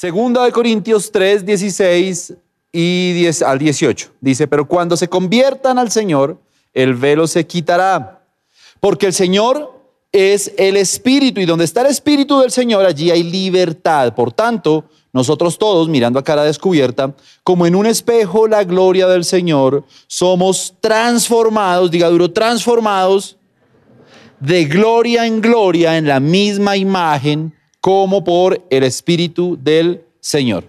Segunda de Corintios 3, 16 y 10 al 18. Dice, pero cuando se conviertan al Señor, el velo se quitará. Porque el Señor es el Espíritu y donde está el Espíritu del Señor, allí hay libertad. Por tanto, nosotros todos, mirando a cara descubierta, como en un espejo la gloria del Señor, somos transformados, diga duro, transformados de gloria en gloria en la misma imagen como por el Espíritu del Señor.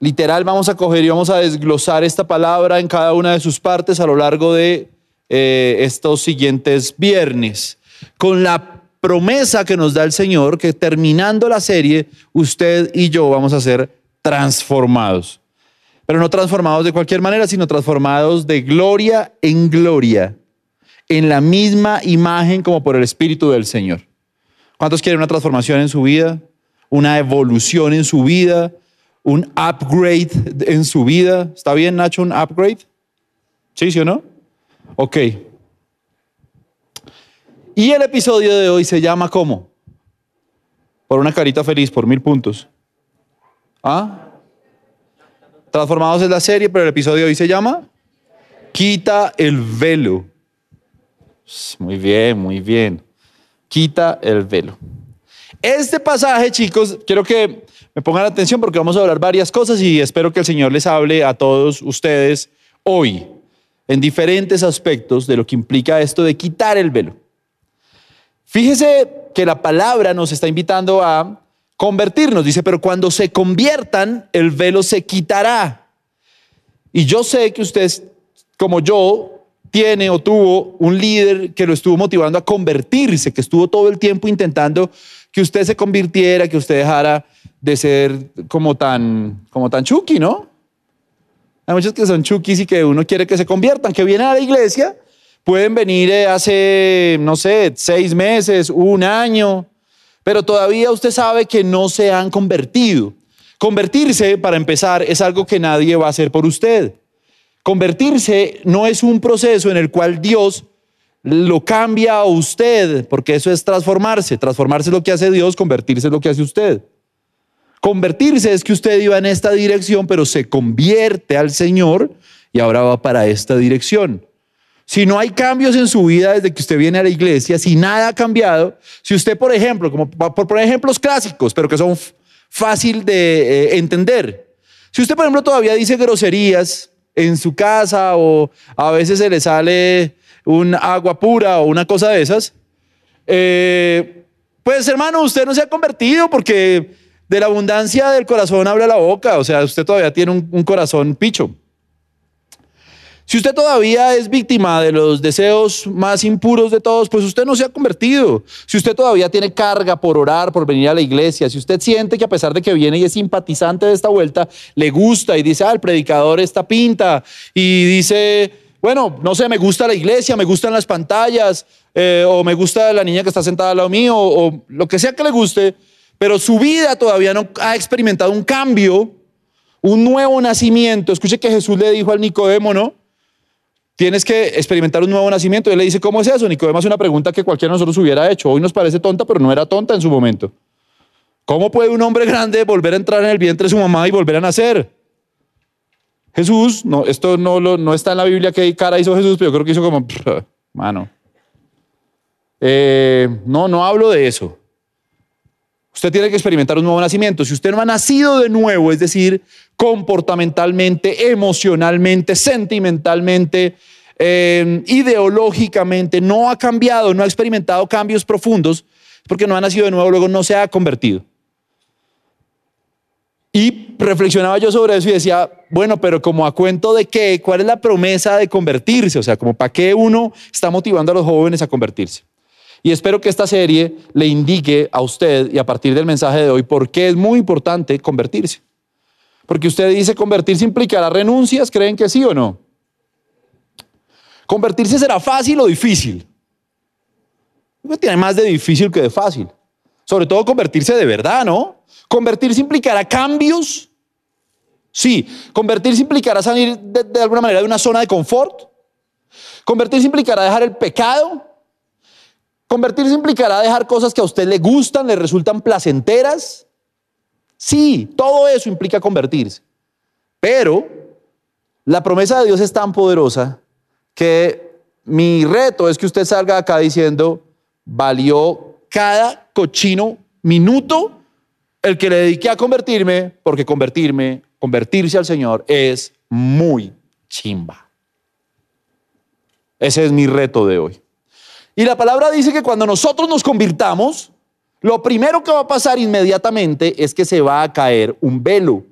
Literal, vamos a coger y vamos a desglosar esta palabra en cada una de sus partes a lo largo de eh, estos siguientes viernes, con la promesa que nos da el Señor que terminando la serie, usted y yo vamos a ser transformados. Pero no transformados de cualquier manera, sino transformados de gloria en gloria, en la misma imagen como por el Espíritu del Señor. ¿Cuántos quieren una transformación en su vida? Una evolución en su vida, un upgrade en su vida. ¿Está bien, Nacho, un upgrade? ¿Sí, sí o no? Ok. Y el episodio de hoy se llama ¿cómo? Por una carita feliz, por mil puntos. ¿Ah? Transformados es la serie, pero el episodio de hoy se llama Quita el velo. Muy bien, muy bien. Quita el velo. Este pasaje, chicos, quiero que me pongan atención porque vamos a hablar varias cosas y espero que el Señor les hable a todos ustedes hoy en diferentes aspectos de lo que implica esto de quitar el velo. Fíjese que la palabra nos está invitando a convertirnos, dice, pero cuando se conviertan, el velo se quitará. Y yo sé que usted, como yo, tiene o tuvo un líder que lo estuvo motivando a convertirse, que estuvo todo el tiempo intentando que usted se convirtiera, que usted dejara de ser como tan, como tan chucky, ¿no? Hay muchos que son chukis y que uno quiere que se conviertan, que vienen a la iglesia, pueden venir eh, hace, no sé, seis meses, un año, pero todavía usted sabe que no se han convertido. Convertirse, para empezar, es algo que nadie va a hacer por usted. Convertirse no es un proceso en el cual Dios lo cambia a usted, porque eso es transformarse. Transformarse es lo que hace Dios, convertirse es lo que hace usted. Convertirse es que usted iba en esta dirección, pero se convierte al Señor y ahora va para esta dirección. Si no hay cambios en su vida desde que usted viene a la iglesia, si nada ha cambiado, si usted, por ejemplo, como por poner ejemplos clásicos, pero que son fácil de eh, entender, si usted, por ejemplo, todavía dice groserías en su casa o a veces se le sale un agua pura o una cosa de esas, eh, pues hermano, usted no se ha convertido porque de la abundancia del corazón habla la boca, o sea, usted todavía tiene un, corazón picho. Si usted todavía es víctima de los deseos más impuros de todos, pues usted no se ha convertido. Si usted todavía tiene carga por orar, por venir a la iglesia, si usted siente que a pesar de que viene y es simpatizante de esta vuelta, le gusta y dice, ah, el predicador está pinta y dice, bueno, no sé, me gusta la iglesia, me gustan las pantallas, eh, o me gusta la niña que está sentada al lado mío, o lo que sea que le guste, pero su vida todavía no ha experimentado un cambio, un nuevo nacimiento. Escuche que Jesús le dijo al Nicodemo, ¿no? Tienes que experimentar un nuevo nacimiento. Él le dice, ¿cómo es eso? Nicodemo hace una pregunta que cualquiera de nosotros hubiera hecho. Hoy nos parece tonta, pero no era tonta en su momento. ¿Cómo puede un hombre grande volver a entrar en el vientre de su mamá y volver a nacer? Jesús, no, esto no, no está en la Biblia qué cara hizo Jesús, pero yo creo que hizo como, mano. Eh, no, no hablo de eso. Usted tiene que experimentar un nuevo nacimiento. Si usted no ha nacido de nuevo, es decir, comportamentalmente, emocionalmente, sentimentalmente, eh, ideológicamente, no ha cambiado, no ha experimentado cambios profundos, porque no ha nacido de nuevo, luego no se ha convertido. Y reflexionaba yo sobre eso y decía, bueno, pero como a cuento de qué, ¿cuál es la promesa de convertirse? O sea, como para qué uno está motivando a los jóvenes a convertirse. Y espero que esta serie le indique a usted y a partir del mensaje de hoy por qué es muy importante convertirse. Porque usted dice convertirse implicará renuncias, ¿creen que sí o no? ¿Convertirse será fácil o difícil? Tiene más de difícil que de fácil. Sobre todo convertirse de verdad, ¿no? Convertirse implicará cambios. Sí, convertirse implicará salir de, de alguna manera de una zona de confort. Convertirse implicará dejar el pecado. Convertirse implicará dejar cosas que a usted le gustan, le resultan placenteras. Sí, todo eso implica convertirse. Pero la promesa de Dios es tan poderosa que mi reto es que usted salga acá diciendo, valió cada cochino minuto el que le dediqué a convertirme, porque convertirme, convertirse al Señor es muy chimba. Ese es mi reto de hoy. Y la palabra dice que cuando nosotros nos convirtamos, lo primero que va a pasar inmediatamente es que se va a caer un velo.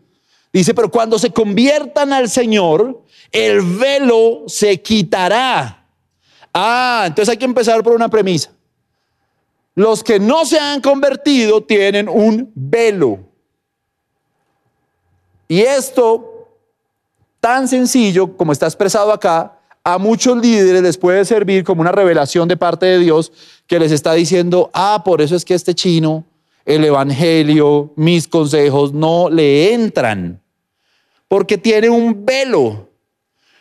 Dice, pero cuando se conviertan al Señor, el velo se quitará. Ah, entonces hay que empezar por una premisa. Los que no se han convertido tienen un velo. Y esto, tan sencillo como está expresado acá, a muchos líderes les puede servir como una revelación de parte de Dios que les está diciendo, ah, por eso es que este chino, el Evangelio, mis consejos no le entran, porque tiene un velo,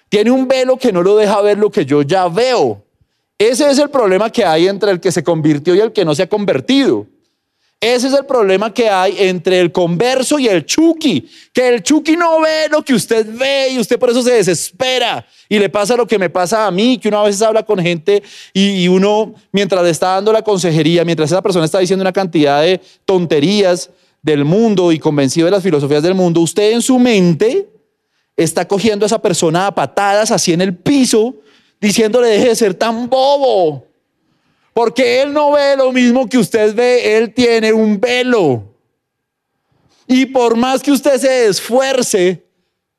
tiene un velo que no lo deja ver lo que yo ya veo. Ese es el problema que hay entre el que se convirtió y el que no se ha convertido. Ese es el problema que hay entre el converso y el chuki, que el chuki no ve lo que usted ve y usted por eso se desespera y le pasa lo que me pasa a mí, que uno a veces habla con gente y, uno mientras le está dando la consejería, mientras esa persona está diciendo una cantidad de tonterías del mundo y convencido de las filosofías del mundo, usted en su mente está cogiendo a esa persona a patadas así en el piso, diciéndole deje de ser tan bobo. Porque Él no ve lo mismo que usted ve, Él tiene un velo. Y por más que usted se esfuerce,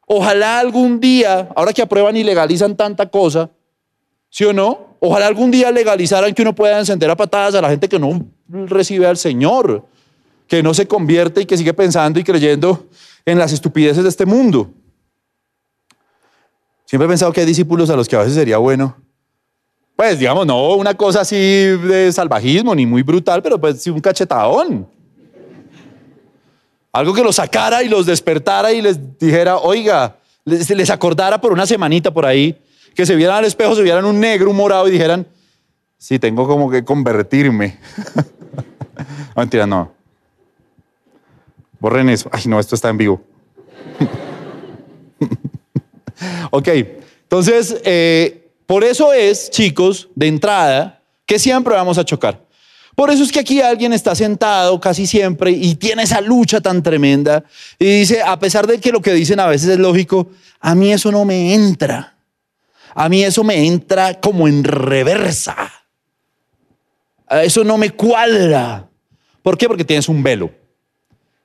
ojalá algún día, ahora que aprueban y legalizan tanta cosa, ¿sí o no? Ojalá algún día legalizaran que uno pueda encender a patadas a la gente que no recibe al Señor, que no se convierte y que sigue pensando y creyendo en las estupideces de este mundo. Siempre he pensado que hay discípulos a los que a veces sería bueno pues digamos, no una cosa así de salvajismo ni muy brutal, pero pues sí un cachetadón. Algo que los sacara y los despertara y les dijera, oiga, les, les acordara por una semanita por ahí, que se vieran al espejo, se vieran un negro, un morado y dijeran, sí, tengo como que convertirme. mentira, no. Borren eso. Ay, no, esto está en vivo. ok, entonces, eh, por eso es, chicos, de entrada, que siempre vamos a chocar. Por eso es que aquí alguien está sentado casi siempre y tiene esa lucha tan tremenda y dice, a pesar de que lo que dicen a veces es lógico, a mí eso no me entra. A mí eso me entra como en reversa. Eso no me cuadra. ¿Por qué? Porque tienes un velo.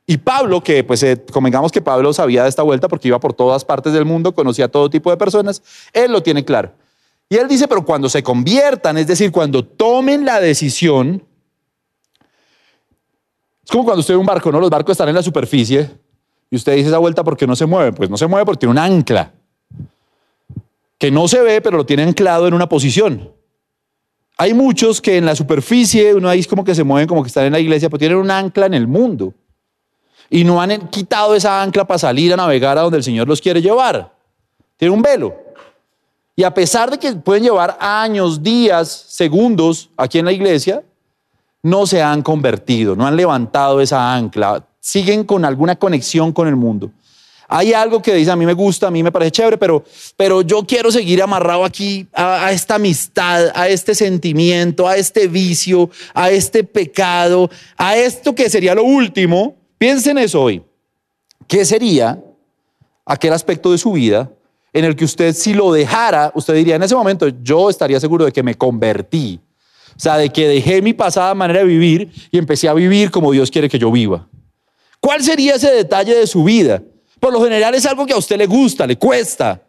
Y Pablo, que pues eh, convengamos que Pablo sabía de esta vuelta porque iba por todas partes del mundo, conocía a todo tipo de personas, él lo tiene claro. Y él dice, pero cuando se conviertan, es decir, cuando tomen la decisión, es como cuando usted ve un barco, ¿no? Los barcos están en la superficie y usted dice esa vuelta porque no se mueve. Pues no se mueve porque tiene un ancla que no se ve, pero lo tiene anclado en una posición. Hay muchos que en la superficie, uno ahí es como que se mueven, como que están en la iglesia, pero tienen un ancla en el mundo. Y no han quitado esa ancla para salir a navegar a donde el Señor los quiere llevar. Tiene un velo. Y a pesar de que pueden llevar años, días, segundos aquí en la iglesia, no se han convertido, no han levantado esa ancla, siguen con alguna conexión con el mundo. Hay algo que dice, a mí me gusta, a mí me parece chévere, pero, pero yo quiero seguir amarrado aquí a, a esta amistad, a este sentimiento, a este vicio, a este pecado, a esto que sería lo último. Piensen eso hoy. ¿Qué sería aquel aspecto de su vida en el que usted si lo dejara, usted diría, en ese momento yo estaría seguro de que me convertí. O sea, de que dejé mi pasada manera de vivir y empecé a vivir como Dios quiere que yo viva. ¿Cuál sería ese detalle de su vida? Por lo general es algo que a usted le gusta, le cuesta.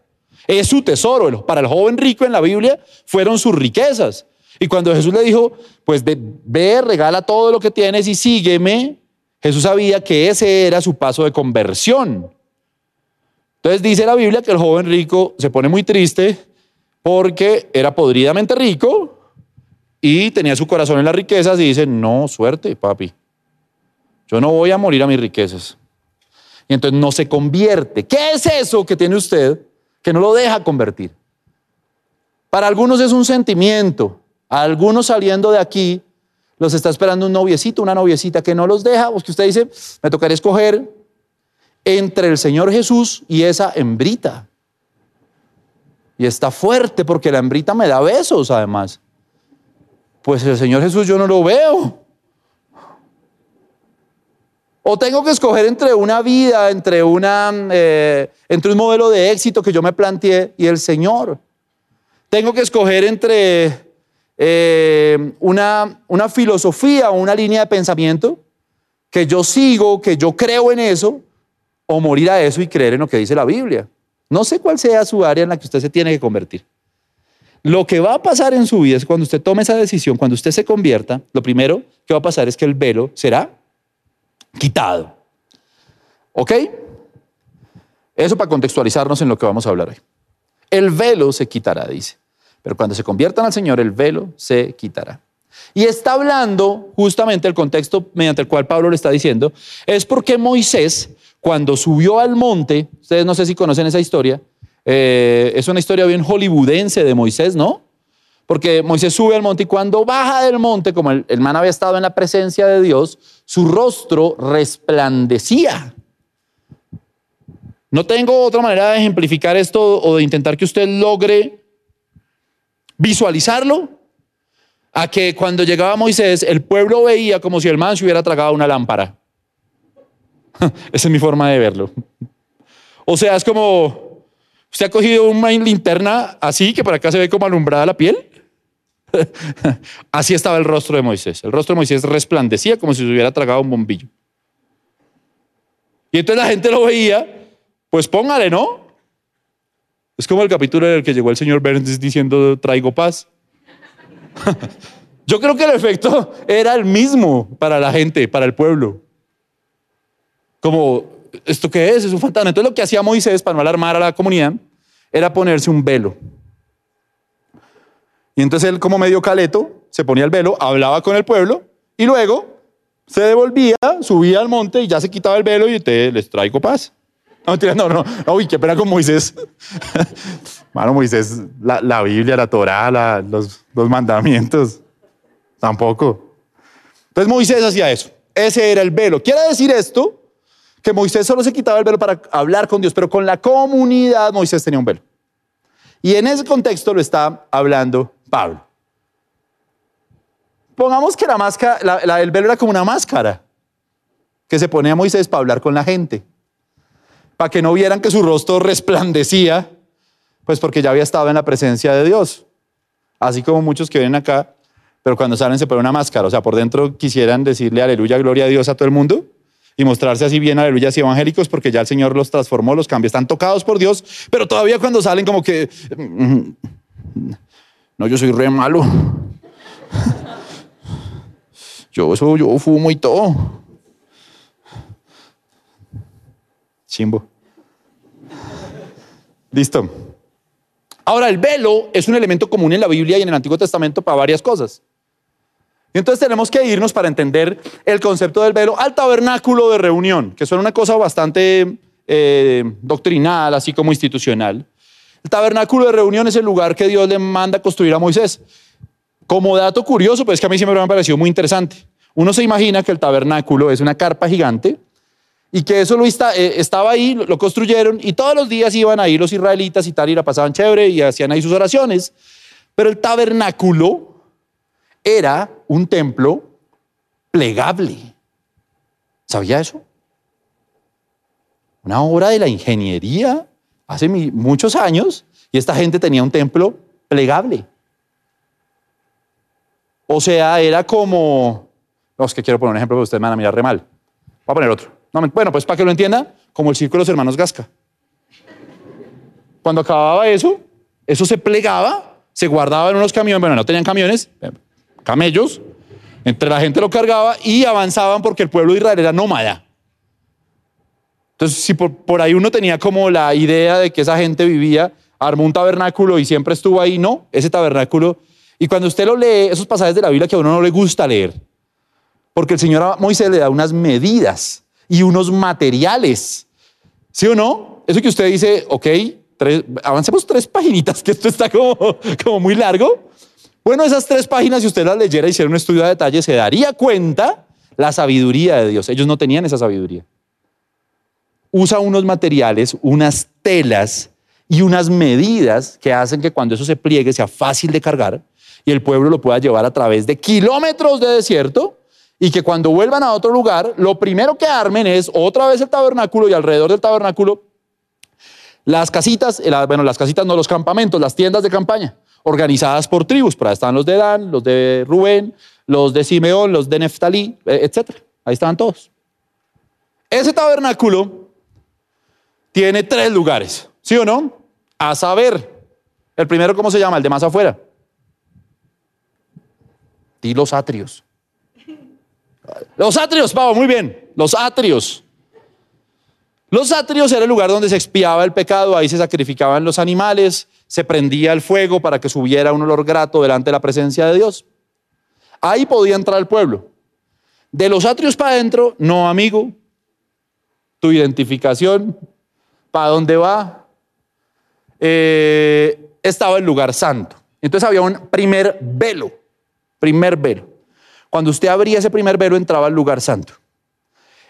Es su tesoro. Para el joven rico en la Biblia fueron sus riquezas. Y cuando Jesús le dijo, pues ve, regala todo lo que tienes y sígueme, Jesús sabía que ese era su paso de conversión. Entonces dice la Biblia que el joven rico se pone muy triste porque era podridamente rico y tenía su corazón en las riquezas y dice, no, suerte, papi. Yo no voy a morir a mis riquezas. Y entonces no se convierte. ¿Qué es eso que tiene usted que no lo deja convertir? Para algunos es un sentimiento. A algunos saliendo de aquí los está esperando un noviecito, una noviecita que no los deja, o que usted dice, me tocaría escoger entre el Señor Jesús y esa hembrita. Y está fuerte porque la hembrita me da besos además. Pues el Señor Jesús yo no lo veo. O tengo que escoger entre una vida, entre, una, eh, entre un modelo de éxito que yo me planteé y el Señor. Tengo que escoger entre eh, una, una filosofía una línea de pensamiento que yo sigo, que yo creo en eso, o morir a eso y creer en lo que dice la Biblia. No sé cuál sea su área en la que usted se tiene que convertir. Lo que va a pasar en su vida es cuando usted tome esa decisión, cuando usted se convierta, lo primero que va a pasar es que el velo será quitado. ¿Ok? Eso para contextualizarnos en lo que vamos a hablar hoy. El velo se quitará, dice. Pero cuando se conviertan al Señor, el velo se quitará. Y está hablando justamente el contexto mediante el cual Pablo le está diciendo, es porque Moisés, cuando subió al monte, ustedes no sé si conocen esa historia, eh, es una historia bien hollywoodense de Moisés, ¿no? Porque Moisés sube al monte y cuando baja del monte, como el, el man había estado en la presencia de Dios, su rostro resplandecía. No tengo otra manera de ejemplificar esto o de intentar que usted logre visualizarlo a que cuando llegaba Moisés, el pueblo veía como si el man se hubiera tragado una lámpara. Esa es mi forma de verlo. O sea, es como, usted ha cogido una linterna así, que por acá se ve como alumbrada la piel. Así estaba el rostro de Moisés. El rostro de Moisés resplandecía como si se hubiera tragado un bombillo. Y entonces la gente lo veía, pues póngale, ¿no? Es como el capítulo en el que llegó el señor Burns diciendo traigo paz. Yo creo que el efecto era el mismo para la gente, para el pueblo. Como, ¿esto qué es? Es un fantasma. Entonces lo que hacía Moisés para no alarmar a la comunidad era ponerse un velo. Y entonces él como medio caleto se ponía el velo, hablaba con el pueblo y luego se devolvía, subía al monte y ya se quitaba el velo y te les traigo paz. No, no, no, no, uy, qué pena con Moisés. Mano, Moisés, la, Biblia, la Torah, los, los mandamientos, tampoco. Entonces Moisés hacía eso. Ese era el velo. Quiere decir esto, que Moisés solo se quitaba el velo para hablar con Dios, pero con la comunidad Moisés tenía un velo. Y en ese contexto lo está hablando Pablo. Pongamos que la máscara, el velo era como una máscara que se ponía Moisés para hablar con la gente para que no vieran que su rostro resplandecía, pues porque ya había estado en la presencia de Dios. Así como muchos que vienen acá, pero cuando salen se ponen una máscara, o sea, por dentro quisieran decirle aleluya, gloria a Dios a todo el mundo y mostrarse así bien aleluyas y evangélicos porque ya el Señor los transformó, los cambios están tocados por Dios, pero todavía cuando salen como que, no, yo soy re malo. Yo, eso, yo fumo y todo. Chimbo. Listo. Ahora, el velo es un elemento común en la Biblia y en el Antiguo Testamento para varias cosas. Y entonces tenemos que irnos para entender el concepto del velo al tabernáculo de reunión, que es una cosa bastante eh, doctrinal, así como institucional. El tabernáculo de reunión es el lugar que Dios le manda construir a Moisés. Como dato curioso, pues que a mí siempre me ha parecido muy interesante. Uno se imagina que el tabernáculo es una carpa gigante y que eso lo eh, estaba ahí, lo construyeron y todos los días iban ahí los israelitas y tal y la pasaban chévere y hacían ahí sus oraciones. Pero el tabernáculo era un templo plegable. ¿Sabía eso? Una obra de la ingeniería hace muchos años y esta gente tenía un templo plegable. O sea, era como, no, es que quiero poner un ejemplo, pero ustedes me van a mirar re mal. Voy a poner otro bueno, pues para que lo entienda, como el circo de los hermanos Gasca. Cuando acababa eso, eso se plegaba, se guardaba en unos camiones, bueno, no tenían camiones, camellos, entre la gente lo cargaba y avanzaban porque el pueblo de Israel era nómada. Entonces, si por, ahí uno tenía como la idea de que esa gente vivía, armó un tabernáculo y siempre estuvo ahí, no, ese tabernáculo. Y cuando usted lo lee, esos pasajes de la Biblia que a uno no le gusta leer, porque el Señor Moisés le da unas medidas y unos materiales. ¿Sí o no? Eso que usted dice, ok, avancemos tres paginitas, que esto está como muy largo. Bueno, esas tres páginas, si usted las leyera y hiciera un estudio de detalle, se daría cuenta la sabiduría de Dios. Ellos no tenían esa sabiduría. Usa unos materiales, unas telas y unas medidas que hacen que cuando eso se pliegue sea fácil de cargar y el pueblo lo pueda llevar a través de kilómetros de desierto y que cuando vuelvan a otro lugar, lo primero que armen es otra vez el tabernáculo y alrededor del tabernáculo las casitas, bueno, las casitas no, los campamentos, las tiendas de campaña, organizadas por tribus. Por ahí estaban los de Dan, los de Rubén, los de Simeón, los de Neftalí, eh, etc. Ahí estaban todos. Ese tabernáculo tiene tres lugares, ¿sí o no? A saber, el primero, ¿cómo se llama? El de más afuera. Y los atrios. Los atrios, Pavo, muy bien. Los atrios. Los atrios era el lugar donde se expiaba el pecado, ahí se sacrificaban los animales, se prendía el fuego para que subiera un olor grato delante de la presencia de Dios. Ahí podía entrar el pueblo. De los atrios para adentro, no amigo. Tu identificación, para dónde va, eh, estaba el lugar santo. Entonces había un primer velo, primer velo. Cuando usted abría ese primer velo, entraba al lugar santo.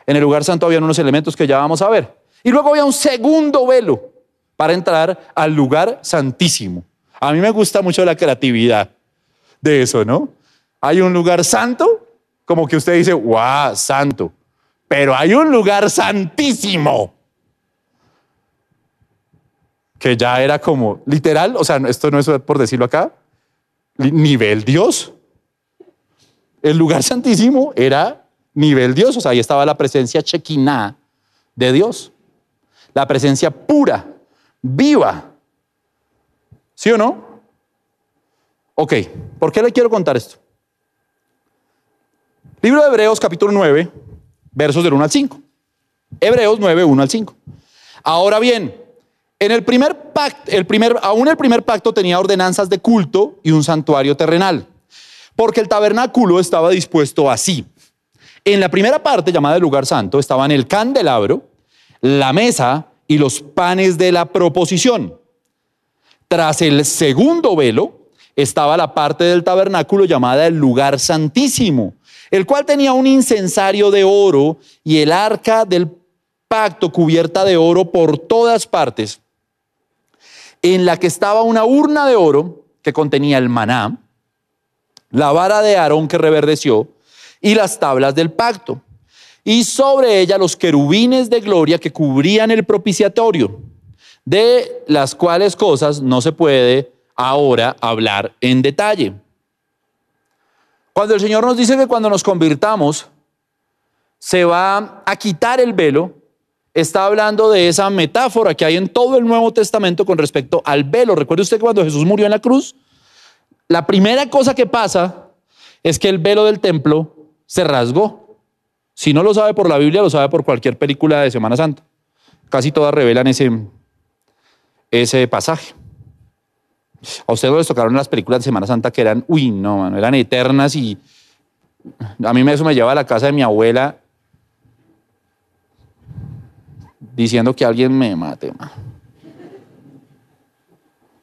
En el lugar santo había unos elementos que ya vamos a ver. Y luego había un segundo velo para entrar al lugar santísimo. A mí me gusta mucho la creatividad de eso, ¿no? Hay un lugar santo, como que usted dice, ¡guau, santo! Pero hay un lugar santísimo. Que ya era como, literal, o sea, esto no es por decirlo acá, nivel Dios. El lugar santísimo era nivel Dios. O sea, ahí estaba la presencia chequiná de Dios. La presencia pura, viva. ¿Sí o no? Ok, ¿por qué le quiero contar esto? Libro de Hebreos capítulo 9, versos del 1 al 5. Hebreos 9, 1 al 5. Ahora bien, en el primer pacto, el primer, aún el primer pacto tenía ordenanzas de culto y un santuario terrenal, porque el tabernáculo estaba dispuesto así. En la primera parte, llamada el lugar santo, estaban el candelabro, la mesa y los panes de la proposición. Tras el segundo velo estaba la parte del tabernáculo llamada el lugar santísimo, el cual tenía un incensario de oro y el arca del pacto cubierta de oro por todas partes, en la que estaba una urna de oro que contenía el maná, la vara de Aarón que reverdeció, y las tablas del pacto. Y sobre ella los querubines de gloria que cubrían el propiciatorio, de las cuales cosas no se puede ahora hablar en detalle. Cuando el Señor nos dice que cuando nos convirtamos se va a quitar el velo, está hablando de esa metáfora que hay en todo el Nuevo Testamento con respecto al velo. Recuerde usted que cuando Jesús murió en la cruz, la primera cosa que pasa es que el velo del templo se rasgó. Si no lo sabe por la Biblia, lo sabe por cualquier película de Semana Santa. Casi todas revelan ese, ese pasaje. A ustedes les tocaron las películas de Semana Santa que eran, uy, no, eran eternas y a mí eso me lleva a la casa de mi abuela diciendo que alguien me mate.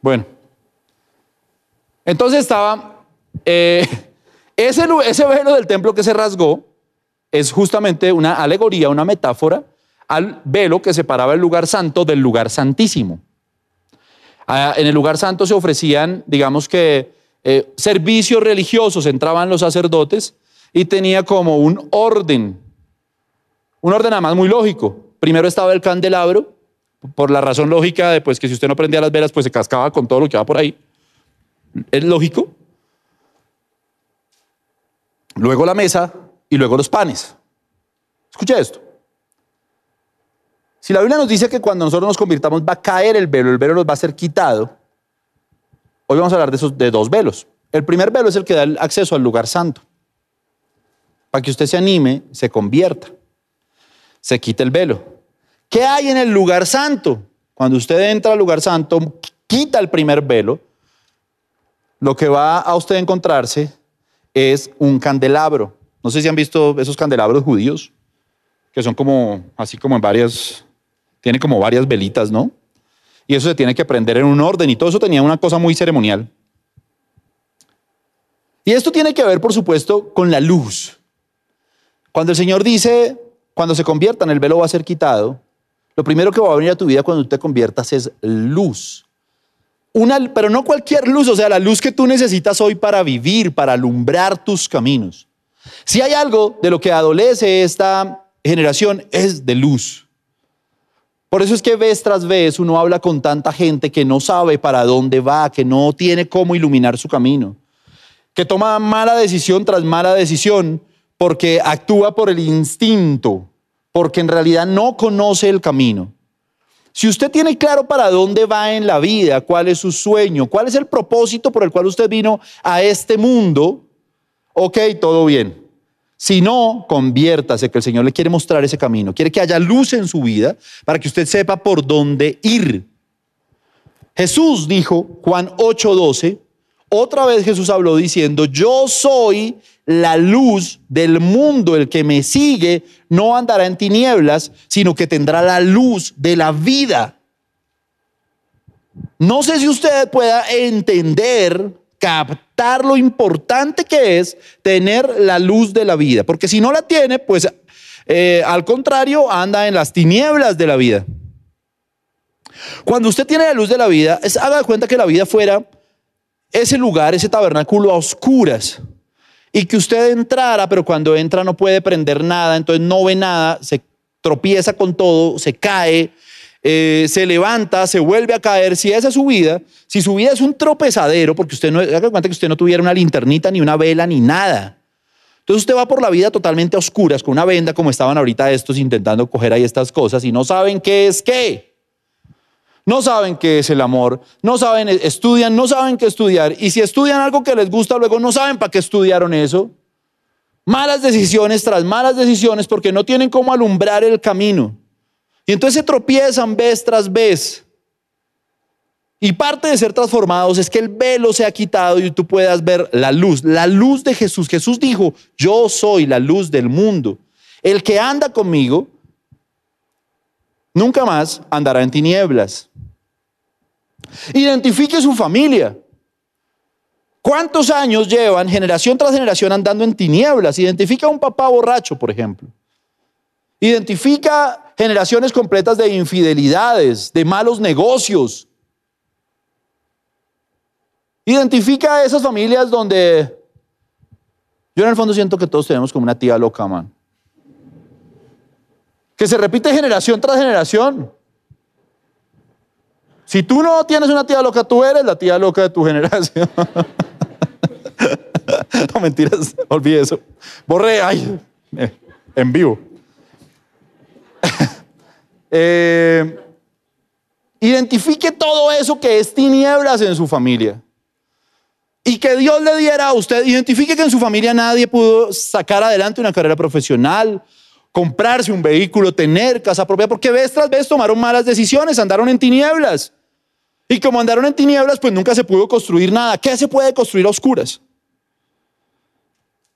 Bueno, entonces estaba eh, ese, ese velo del templo que se rasgó es justamente una alegoría, una metáfora al velo que separaba el lugar santo del lugar santísimo. Ah, en el lugar santo se ofrecían, digamos que, eh, servicios religiosos, entraban los sacerdotes y tenía como un orden, un orden además muy lógico. Primero estaba el candelabro, por la razón lógica de pues, que si usted no prendía las velas, pues se cascaba con todo lo que va por ahí. Es lógico luego la mesa y luego los panes. Escuche esto. Si la Biblia nos dice que cuando nosotros nos convirtamos va a caer el velo, el velo nos va a ser quitado, hoy vamos a hablar de, dos velos. El primer velo es el que da el acceso al lugar santo. Para que usted se anime, se convierta, se quite el velo. ¿Qué hay en el lugar santo? Cuando usted entra al lugar santo, quita el primer velo, lo que va a usted encontrarse es un candelabro. No sé si han visto esos candelabros judíos, que son como, así como en varias, tiene como varias velitas, ¿no? Y eso se tiene que prender en un orden y todo eso tenía una cosa muy ceremonial. Y esto tiene que ver, por supuesto, con la luz. Cuando el Señor dice, cuando se conviertan, el velo va a ser quitado, lo primero que va a venir a tu vida cuando te conviertas es luz. Una, pero no cualquier luz, o sea, la luz que tú necesitas hoy para vivir, para alumbrar tus caminos. Si hay algo de lo que adolece esta generación es de luz. Por eso es que vez tras vez uno habla con tanta gente que no sabe para dónde va, que no tiene cómo iluminar su camino, que toma mala decisión tras mala decisión porque actúa por el instinto, porque en realidad no conoce el camino. Si usted tiene claro para dónde va en la vida, cuál es su sueño, cuál es el propósito por el cual usted vino a este mundo, ok, todo bien. Si no, conviértase, que el Señor le quiere mostrar ese camino. Quiere que haya luz en su vida para que usted sepa por dónde ir. Jesús dijo, Juan 8:12, otra vez Jesús habló diciendo, yo soy la luz del mundo, el que me sigue no andará en tinieblas, sino que tendrá la luz de la vida. No sé si usted pueda entender captar lo importante que es tener la luz de la vida, porque si no la tiene, pues eh, al contrario, anda en las tinieblas de la vida. Cuando usted tiene la luz de la vida, es, haga de cuenta que la vida fuera ese lugar, ese tabernáculo a oscuras, y que usted entrara, pero cuando entra no puede prender nada, entonces no ve nada, se tropieza con todo, se cae, eh, se levanta, se vuelve a caer, si esa es su vida, si su vida es un tropezadero, porque usted no, haga cuenta que usted no tuviera una linternita, ni una vela, ni nada. Entonces usted va por la vida totalmente a oscuras, con una venda, como estaban ahorita estos intentando coger ahí estas cosas, y no saben qué es qué. No saben qué es el amor, no saben, estudian, no saben qué estudiar. Y si estudian algo que les gusta, luego no saben para qué estudiaron eso. Malas decisiones tras malas decisiones porque no tienen cómo alumbrar el camino. Y entonces se tropiezan vez tras vez. Y parte de ser transformados es que el velo se ha quitado y tú puedas ver la luz, la luz de Jesús. Jesús dijo, yo soy la luz del mundo. El que anda conmigo nunca más andará en tinieblas. Identifique su familia. ¿Cuántos años llevan generación tras generación andando en tinieblas? Identifica a un papá borracho, por ejemplo. Identifica generaciones completas de infidelidades, de malos negocios. Identifica a esas familias donde yo en el fondo siento que todos tenemos como una tía loca, man. Que se repite generación tras generación. Si tú no tienes una tía loca, tú eres la tía loca de tu generación. no mentiras, olvide eso. Borré, ay, eh, en vivo. Eh, identifique todo eso que es tinieblas en su familia. Y que Dios le diera a usted, identifique que en su familia nadie pudo sacar adelante una carrera profesional, comprarse un vehículo, tener casa propia, porque vez tras vez tomaron malas decisiones, andaron en tinieblas. Y como andaron en tinieblas, pues nunca se pudo construir nada. ¿Qué se puede construir a oscuras?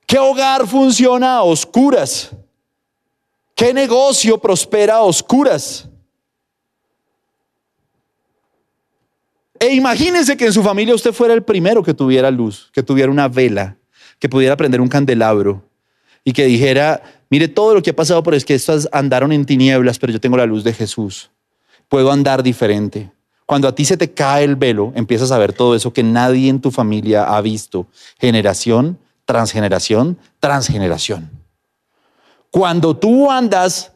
¿Qué hogar funciona a oscuras? ¿Qué negocio prospera a oscuras? E imagínense que en su familia usted fuera el primero que tuviera luz, que tuviera una vela, que pudiera prender un candelabro y que dijera, mire todo lo que ha pasado por es que estas andaron en tinieblas, pero yo tengo la luz de Jesús. Puedo andar diferente. Cuando a ti se te cae el velo, empiezas a ver todo eso que nadie en tu familia ha visto. Generación, transgeneración, transgeneración. Cuando tú andas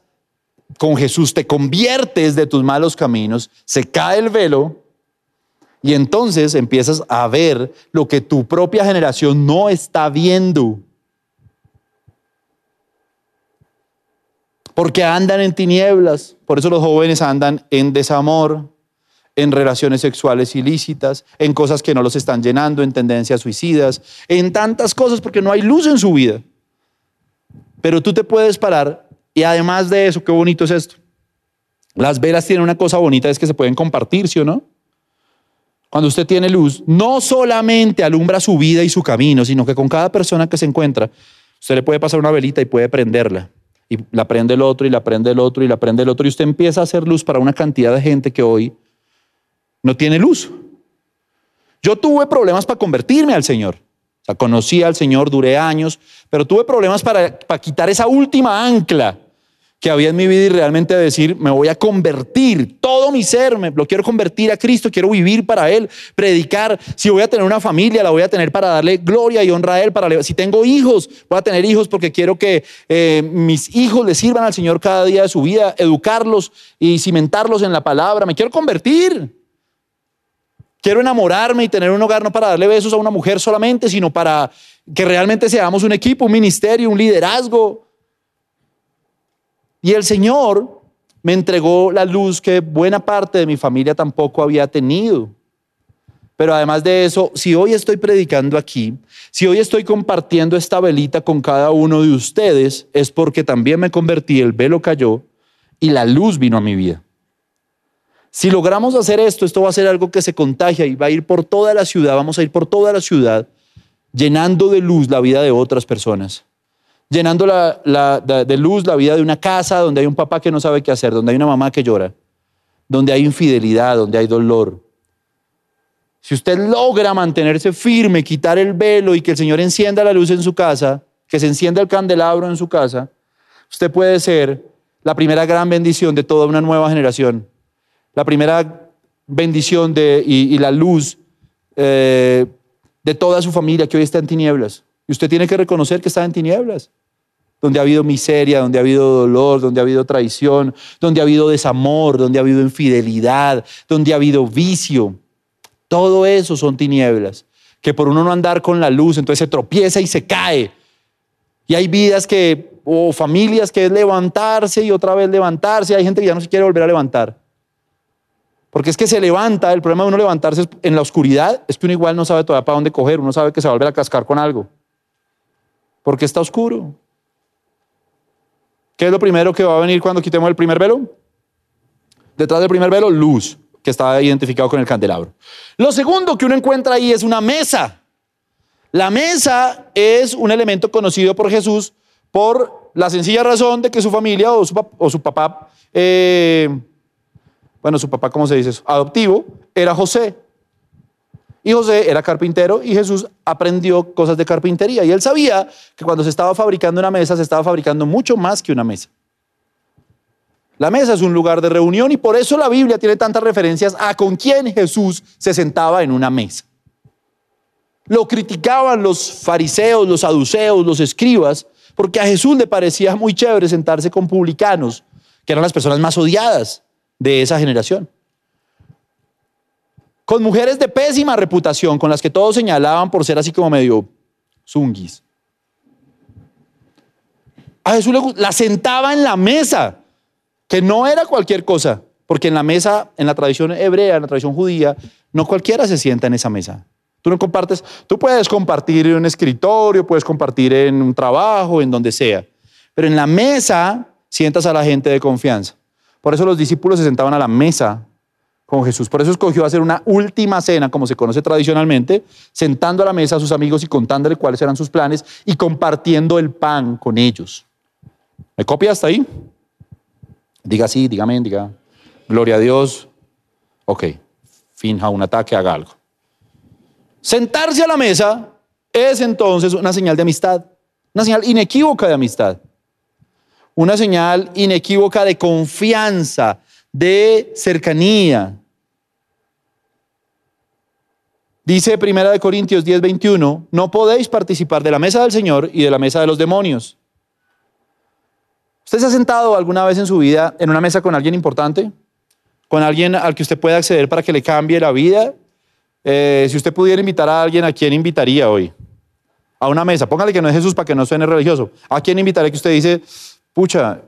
con Jesús, te conviertes de tus malos caminos, se cae el velo y entonces empiezas a ver lo que tu propia generación no está viendo. Porque andan en tinieblas, por eso los jóvenes andan en desamor, en relaciones sexuales ilícitas, en cosas que no los están llenando, en tendencias suicidas, en tantas cosas porque no hay luz en su vida. Pero tú te puedes parar y además de eso, qué bonito es esto. Las velas tienen una cosa bonita, es que se pueden compartir, ¿sí o no? Cuando usted tiene luz, no solamente alumbra su vida y su camino, sino que con cada persona que se encuentra, usted le puede pasar una velita y puede prenderla. Y la prende el otro, y la prende el otro, y la prende el otro, y usted empieza a hacer luz para una cantidad de gente que hoy no tiene luz. Yo tuve problemas para convertirme al Señor. Sea, conocí al Señor, duré años, pero tuve problemas para, para quitar esa última ancla que había en mi vida y realmente decir, me voy a convertir, todo mi ser, me lo quiero convertir a Cristo, quiero vivir para Él, predicar, si voy a tener una familia, la voy a tener para darle gloria y honra a Él, para, si tengo hijos, voy a tener hijos porque quiero que eh, mis hijos le sirvan al Señor cada día de su vida, educarlos y cimentarlos en la palabra, me quiero convertir. Quiero enamorarme y tener un hogar no para darle besos a una mujer solamente, sino para que realmente seamos un equipo, un ministerio, un liderazgo, y el Señor me entregó la luz que buena parte de mi familia tampoco había tenido. Pero además de eso, si hoy estoy predicando aquí, si hoy estoy compartiendo esta velita con cada uno de ustedes, es porque también me convertí, el velo cayó y la luz vino a mi vida. Si logramos hacer esto, esto va a ser algo que se contagia y va a ir por toda la ciudad, vamos a ir por toda la ciudad, llenando de luz la vida de otras personas llenando de luz la vida de una casa donde hay un papá que no sabe qué hacer, donde hay una mamá que llora, donde hay infidelidad, donde hay dolor. Si usted logra mantenerse firme, quitar el velo y que el Señor encienda la luz en su casa, que se encienda el candelabro en su casa, usted puede ser la primera gran bendición de toda una nueva generación. La primera bendición de, y, la luz eh, de toda su familia que hoy está en tinieblas. Y usted tiene que reconocer que está en tinieblas, donde ha habido miseria, donde ha habido dolor, donde ha habido traición, donde ha habido desamor, donde ha habido infidelidad, donde ha habido vicio. Todo eso son tinieblas, que por uno no andar con la luz, entonces se tropieza y se cae. Y hay vidas que, o familias que es levantarse y otra vez levantarse. Hay gente que ya no se quiere volver a levantar. Porque es que se levanta, el problema de uno levantarse en la oscuridad es que uno igual no sabe todavía para dónde coger, uno sabe que se va a volver a cascar con algo porque está oscuro. ¿Qué es lo primero que va a venir cuando quitemos el primer velo? Detrás del primer velo, luz, que está identificado con el candelabro. Lo segundo que uno encuentra ahí es una mesa. La mesa es un elemento conocido por Jesús por la sencilla razón de que su familia o su, papá, eh, bueno, su papá, ¿cómo se dice? Adoptivo, era José. Y José era carpintero y Jesús aprendió cosas de carpintería. Y él sabía que cuando se estaba fabricando una mesa, se estaba fabricando mucho más que una mesa. La mesa es un lugar de reunión y por eso la Biblia tiene tantas referencias a con quién Jesús se sentaba en una mesa. Lo criticaban los fariseos, los saduceos, los escribas, porque a Jesús le parecía muy chévere sentarse con publicanos, que eran las personas más odiadas de esa generación con mujeres de pésima reputación, con las que todos señalaban por ser así como medio zunguis. A Jesús le la sentaba en la mesa, que no era cualquier cosa, porque en la mesa, en la tradición hebrea, en la tradición judía, no cualquiera se sienta en esa mesa. Tú no compartes, tú puedes compartir en un escritorio, puedes compartir en un trabajo, en donde sea, pero en la mesa sientas a la gente de confianza. Por eso los discípulos se sentaban a la mesa con Jesús. Por eso escogió hacer una última cena, como se conoce tradicionalmente, sentando a la mesa a sus amigos y contándole cuáles eran sus planes y compartiendo el pan con ellos. ¿Me copia hasta ahí? Diga sí, dígame, diga. Gloria a Dios. Ok, finja un ataque, haga algo. Sentarse a la mesa es entonces una señal de amistad, una señal inequívoca de amistad, una señal inequívoca de confianza, de cercanía. Dice Primera de Corintios 10, 21, no podéis participar de la mesa del Señor y de la mesa de los demonios. ¿Usted se ha sentado alguna vez en su vida en una mesa con alguien importante? ¿Con alguien al que usted puede acceder para que le cambie la vida? Eh, si usted pudiera invitar a alguien, ¿a quién invitaría hoy? A una mesa. Póngale que no es Jesús para que no suene religioso. ¿A quién invitaría que usted dice, pucha,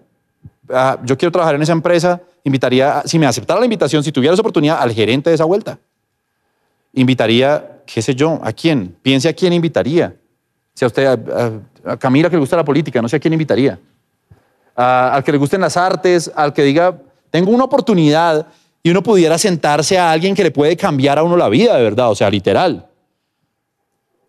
ah, yo quiero trabajar en esa empresa invitaría, si me aceptara la invitación, si tuviera esa oportunidad, al gerente de esa vuelta. Invitaría, qué sé yo, ¿a quién? Piense a quién invitaría. Si a usted, a, Camila que le gusta la política, no sé a quién invitaría. al que le gusten las artes, al que diga, tengo una oportunidad y uno pudiera sentarse a alguien que le puede cambiar a uno la vida, de verdad, o sea, literal.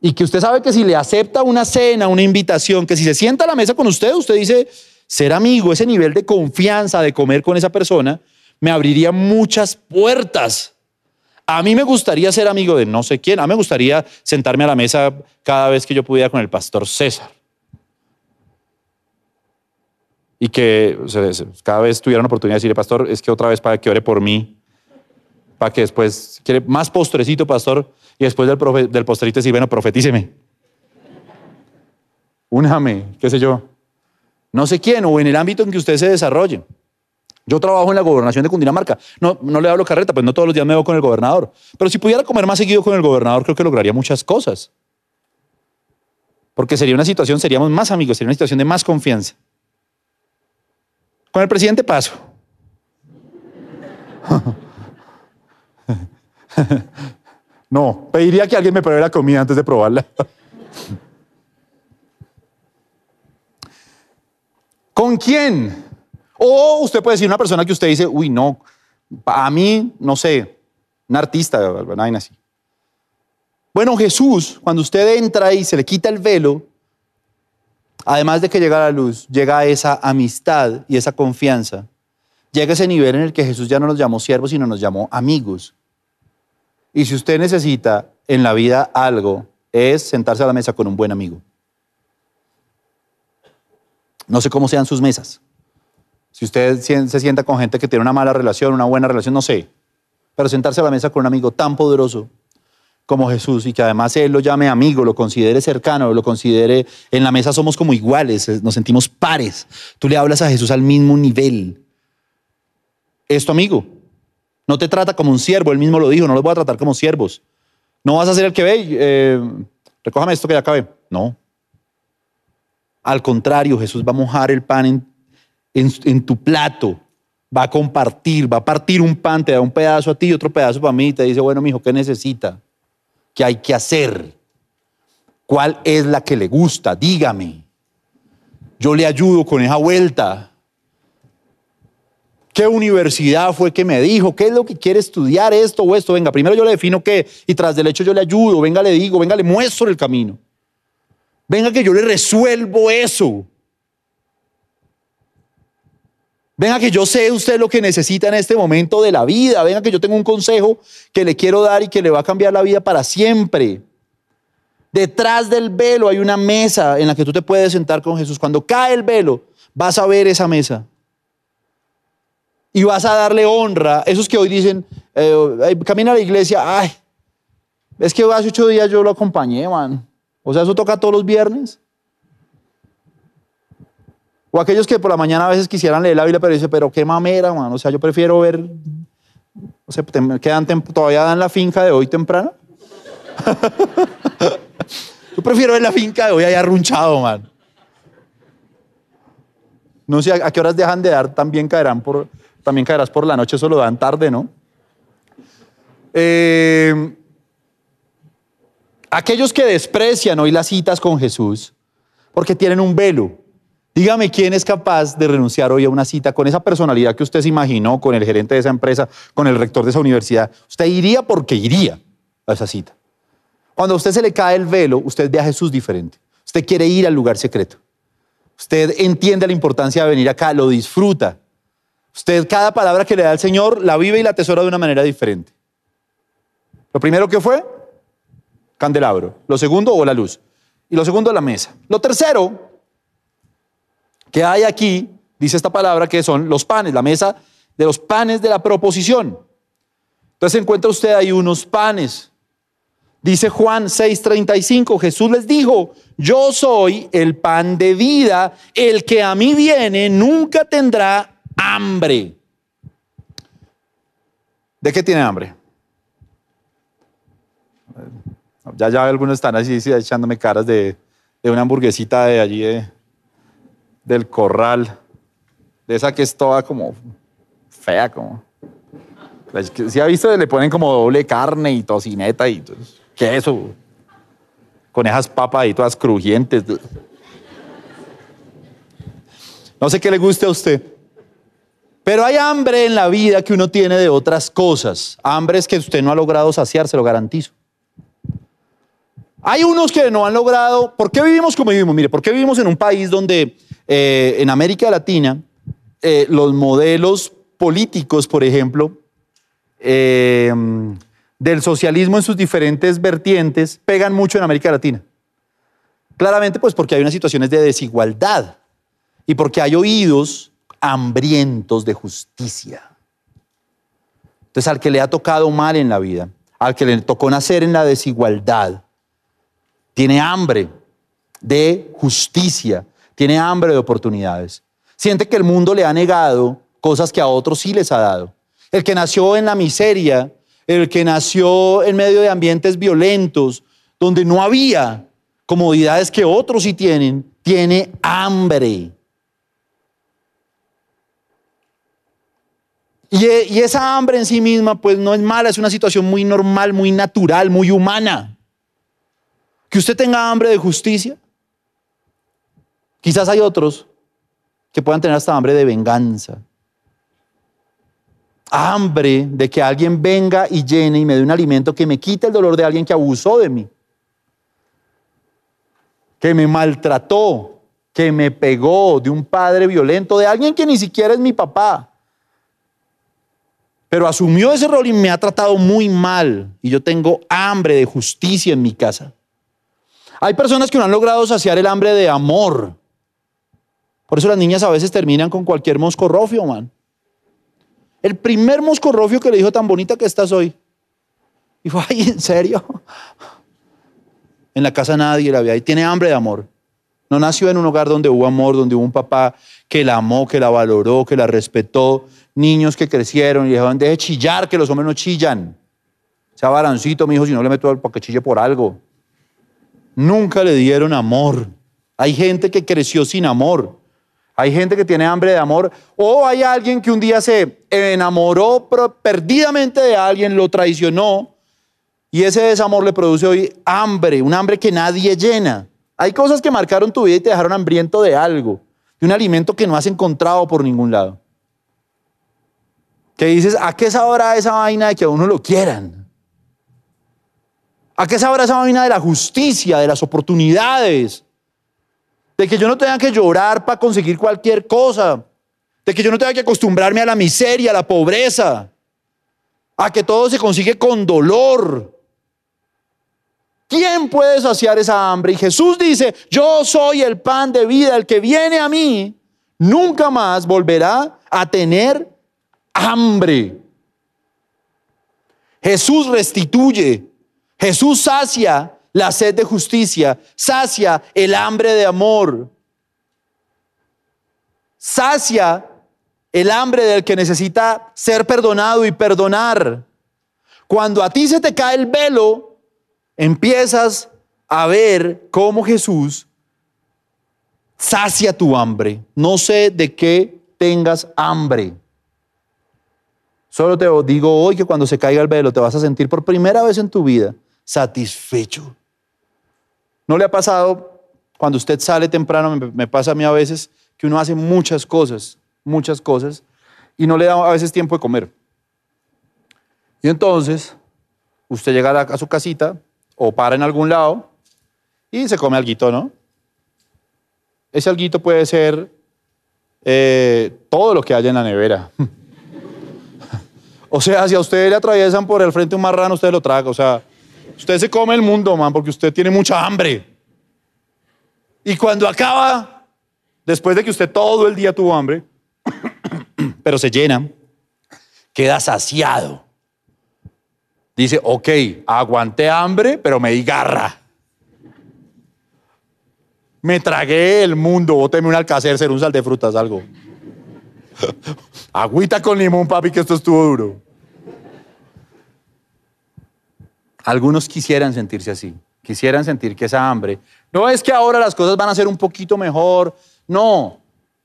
Y que usted sabe que si le acepta una cena, una invitación, que si se sienta a la mesa con usted, usted dice, ser amigo, ese nivel de confianza de comer con esa persona, me abriría muchas puertas A mí me gustaría ser amigo de no sé quién. A mí me gustaría sentarme a la mesa cada vez que yo pudiera con el pastor César. Y que cada vez tuviera una oportunidad de decirle, pastor, es que otra vez para que ore por mí. Para que después, quiere más postrecito, pastor. Y después del, del postrito decir, bueno, profetíceme. Únjame, qué sé yo. No sé quién, o en el ámbito en que usted se desarrolle. Yo trabajo en la gobernación de Cundinamarca. No, no le hablo carreta, pues no todos los días me veo con el gobernador. Pero si pudiera comer más seguido con el gobernador, creo que lograría muchas cosas. Porque sería una situación, seríamos más amigos, sería una situación de más confianza. Con el presidente paso. No, pediría que alguien me pruebe la comida antes de probarla. ¿Con quién? O usted puede decir una persona que usted dice, uy, no, a mí, no sé, un artista, vaina así. Bueno, Jesús, cuando usted entra y se le quita el velo, además de que llega la luz, llega esa amistad y esa confianza. Llega ese nivel en el que Jesús ya no nos llamó siervos, sino nos llamó amigos. Y si usted necesita en la vida algo, es sentarse a la mesa con un buen amigo. No sé cómo sean sus mesas. Si usted se sienta con gente que tiene una mala relación, una buena relación, no sé. Pero sentarse a la mesa con un amigo tan poderoso como Jesús y que además Él lo llame amigo, lo considere cercano, lo considere, en la mesa somos como iguales, nos sentimos pares. Tú le hablas a Jesús al mismo nivel. Es tu amigo. No te trata como un siervo, Él mismo lo dijo, no los voy a tratar como siervos. No vas a ser el que ve, eh, recójame esto que ya acabé. No. Al contrario, Jesús va a mojar el pan en en, tu plato, va a compartir, va a partir un pan, te da un pedazo a ti y otro pedazo para mí y te dice, bueno, mijo, ¿qué necesita? ¿Qué hay que hacer? ¿Cuál es la que le gusta? Dígame. Yo le ayudo con esa vuelta. ¿Qué universidad fue que me dijo? ¿Qué es lo que quiere estudiar esto o esto? Venga, primero yo le defino qué y tras del hecho yo le ayudo. Venga, le digo, venga, le muestro el camino. Venga que yo le resuelvo eso. Venga que yo sé usted lo que necesita en este momento de la vida. Venga que yo tengo un consejo que le quiero dar y que le va a cambiar la vida para siempre. Detrás del velo hay una mesa en la que tú te puedes sentar con Jesús. Cuando cae el velo, vas a ver esa mesa. Y vas a darle honra. Esos que hoy dicen, eh, camina a la iglesia, ay, es que hace ocho días yo lo acompañé, man. O sea, eso toca todos los viernes. O aquellos que por la mañana a veces quisieran leer la Biblia, pero dice, pero qué mamera, man. O sea, yo prefiero ver. O sea, quedan todavía dan la finca de hoy temprano. yo prefiero ver la finca de hoy allá arrunchado, man. No sé a, qué horas dejan de dar, también caerán por, también caerás por la noche, eso lo dan tarde, ¿no? Eh, aquellos que desprecian hoy las citas con Jesús porque tienen un velo Dígame quién es capaz de renunciar hoy a una cita con esa personalidad que usted se imaginó, con el gerente de esa empresa, con el rector de esa universidad. Usted iría porque iría a esa cita. Cuando a usted se le cae el velo, usted ve a Jesús diferente. Usted quiere ir al lugar secreto. Usted entiende la importancia de venir acá, lo disfruta. Usted cada palabra que le da al Señor la vive y la atesora de una manera diferente. Lo primero que fue, candelabro. Lo segundo, o la luz. Y lo segundo, la mesa. Lo tercero, que hay aquí, dice esta palabra, que son los panes, la mesa de los panes de la proposición. Entonces encuentra usted ahí unos panes. Dice Juan 6:35, Jesús les dijo, yo soy el pan de vida, el que a mí viene nunca tendrá hambre. ¿De qué tiene hambre? Ya, ya algunos están así echándome caras de, de una hamburguesita de allí de, del corral, de esa que es toda como fea, como. Si ha visto, le ponen como doble carne y tocineta y queso, con esas papas ahí todas crujientes. No sé qué le guste a usted. Pero hay hambre en la vida que uno tiene de otras cosas. Hambre es que usted no ha logrado saciar, se lo garantizo. Hay unos que no han logrado. ¿Por qué vivimos como vivimos? Mire, ¿por qué vivimos en un país donde eh, en América Latina, eh, los modelos políticos, por ejemplo, eh, del socialismo en sus diferentes vertientes pegan mucho en América Latina. Claramente, pues porque hay unas situaciones de desigualdad y porque hay oídos hambrientos de justicia. Entonces, al que le ha tocado mal en la vida, al que le tocó nacer en la desigualdad, tiene hambre de justicia, tiene hambre de oportunidades. Siente que el mundo le ha negado cosas que a otros sí les ha dado. El que nació en la miseria, el que nació en medio de ambientes violentos, donde no había comodidades que otros sí tienen, tiene hambre. Y, y, esa hambre en sí misma, pues no es mala, es una situación muy normal, muy natural, muy humana. Que usted tenga hambre de justicia. Quizás hay otros que puedan tener hasta hambre de venganza. Hambre de que alguien venga y llene y me dé un alimento que me quite el dolor de alguien que abusó de mí que me maltrató, que me pegó, de un padre violento, de alguien que ni siquiera es mi papá. Pero asumió ese rol y me ha tratado muy mal. Y yo tengo hambre de justicia en mi casa. Hay personas que no han logrado saciar el hambre de amor. Por eso las niñas a veces terminan con cualquier moscorrofio, man. El primer moscorrofio que le dijo tan bonita que estás hoy. Y fue, ay, ¿en serio? En la casa nadie la veía y tiene hambre de amor. No nació en un hogar donde hubo amor, donde hubo un papá que la amó, que la valoró, que la respetó. Niños que crecieron y dijeron, deje chillar, que los hombres no chillan. Sea barancito, mi hijo, si no le meto al que chille por algo. Nunca le dieron amor. Hay gente que creció sin amor. Hay gente que tiene hambre de amor. O hay alguien que un día se enamoró perdidamente de alguien, lo traicionó y ese desamor le produce hoy hambre, un hambre que nadie llena. Hay cosas que marcaron tu vida y te dejaron hambriento de algo, de un alimento que no has encontrado por ningún lado. Que dices, ¿a qué sabrá esa vaina de que a uno lo quieran? ¿A qué sabrá esa vaina de la justicia, de las oportunidades? De que yo no tenga que llorar para conseguir cualquier cosa. De que yo no tenga que acostumbrarme a la miseria, a la pobreza. A que todo se consigue con dolor. ¿Quién puede saciar esa hambre? Y Jesús dice, yo soy el pan de vida, el que viene a mí nunca más volverá a tener hambre. Jesús restituye, Jesús sacia la sed de justicia, sacia el hambre de amor, sacia el hambre del que necesita ser perdonado y perdonar. Cuando a ti se te cae el velo, empiezas a ver cómo Jesús sacia tu hambre. No sé de qué tengas hambre. Solo te digo hoy que cuando se caiga el velo te vas a sentir por primera vez en tu vida satisfecho. ¿No le ha pasado cuando usted sale temprano? Me, pasa a mí a veces que uno hace muchas cosas, muchas cosas, y no le da a veces tiempo de comer. Y entonces usted llega a su casita, o para en algún lado y se come alguito, ¿no? Ese alguito puede ser eh, todo lo que haya en la nevera. o sea, si a usted le atraviesan por el frente un marrano, usted lo traga. O sea, usted se come el mundo, man, porque usted tiene mucha hambre. Y cuando acaba, después de que usted todo el día tuvo hambre, pero se llena, queda saciado. Dice, ok, aguanté hambre, pero me di garra. Me tragué el mundo, bóteme un alcacer, ser un sal de frutas, algo. Agüita con limón, papi, que esto estuvo duro. Algunos quisieran sentirse así, quisieran sentir que esa hambre, no es que ahora las cosas van a ser un poquito mejor, no,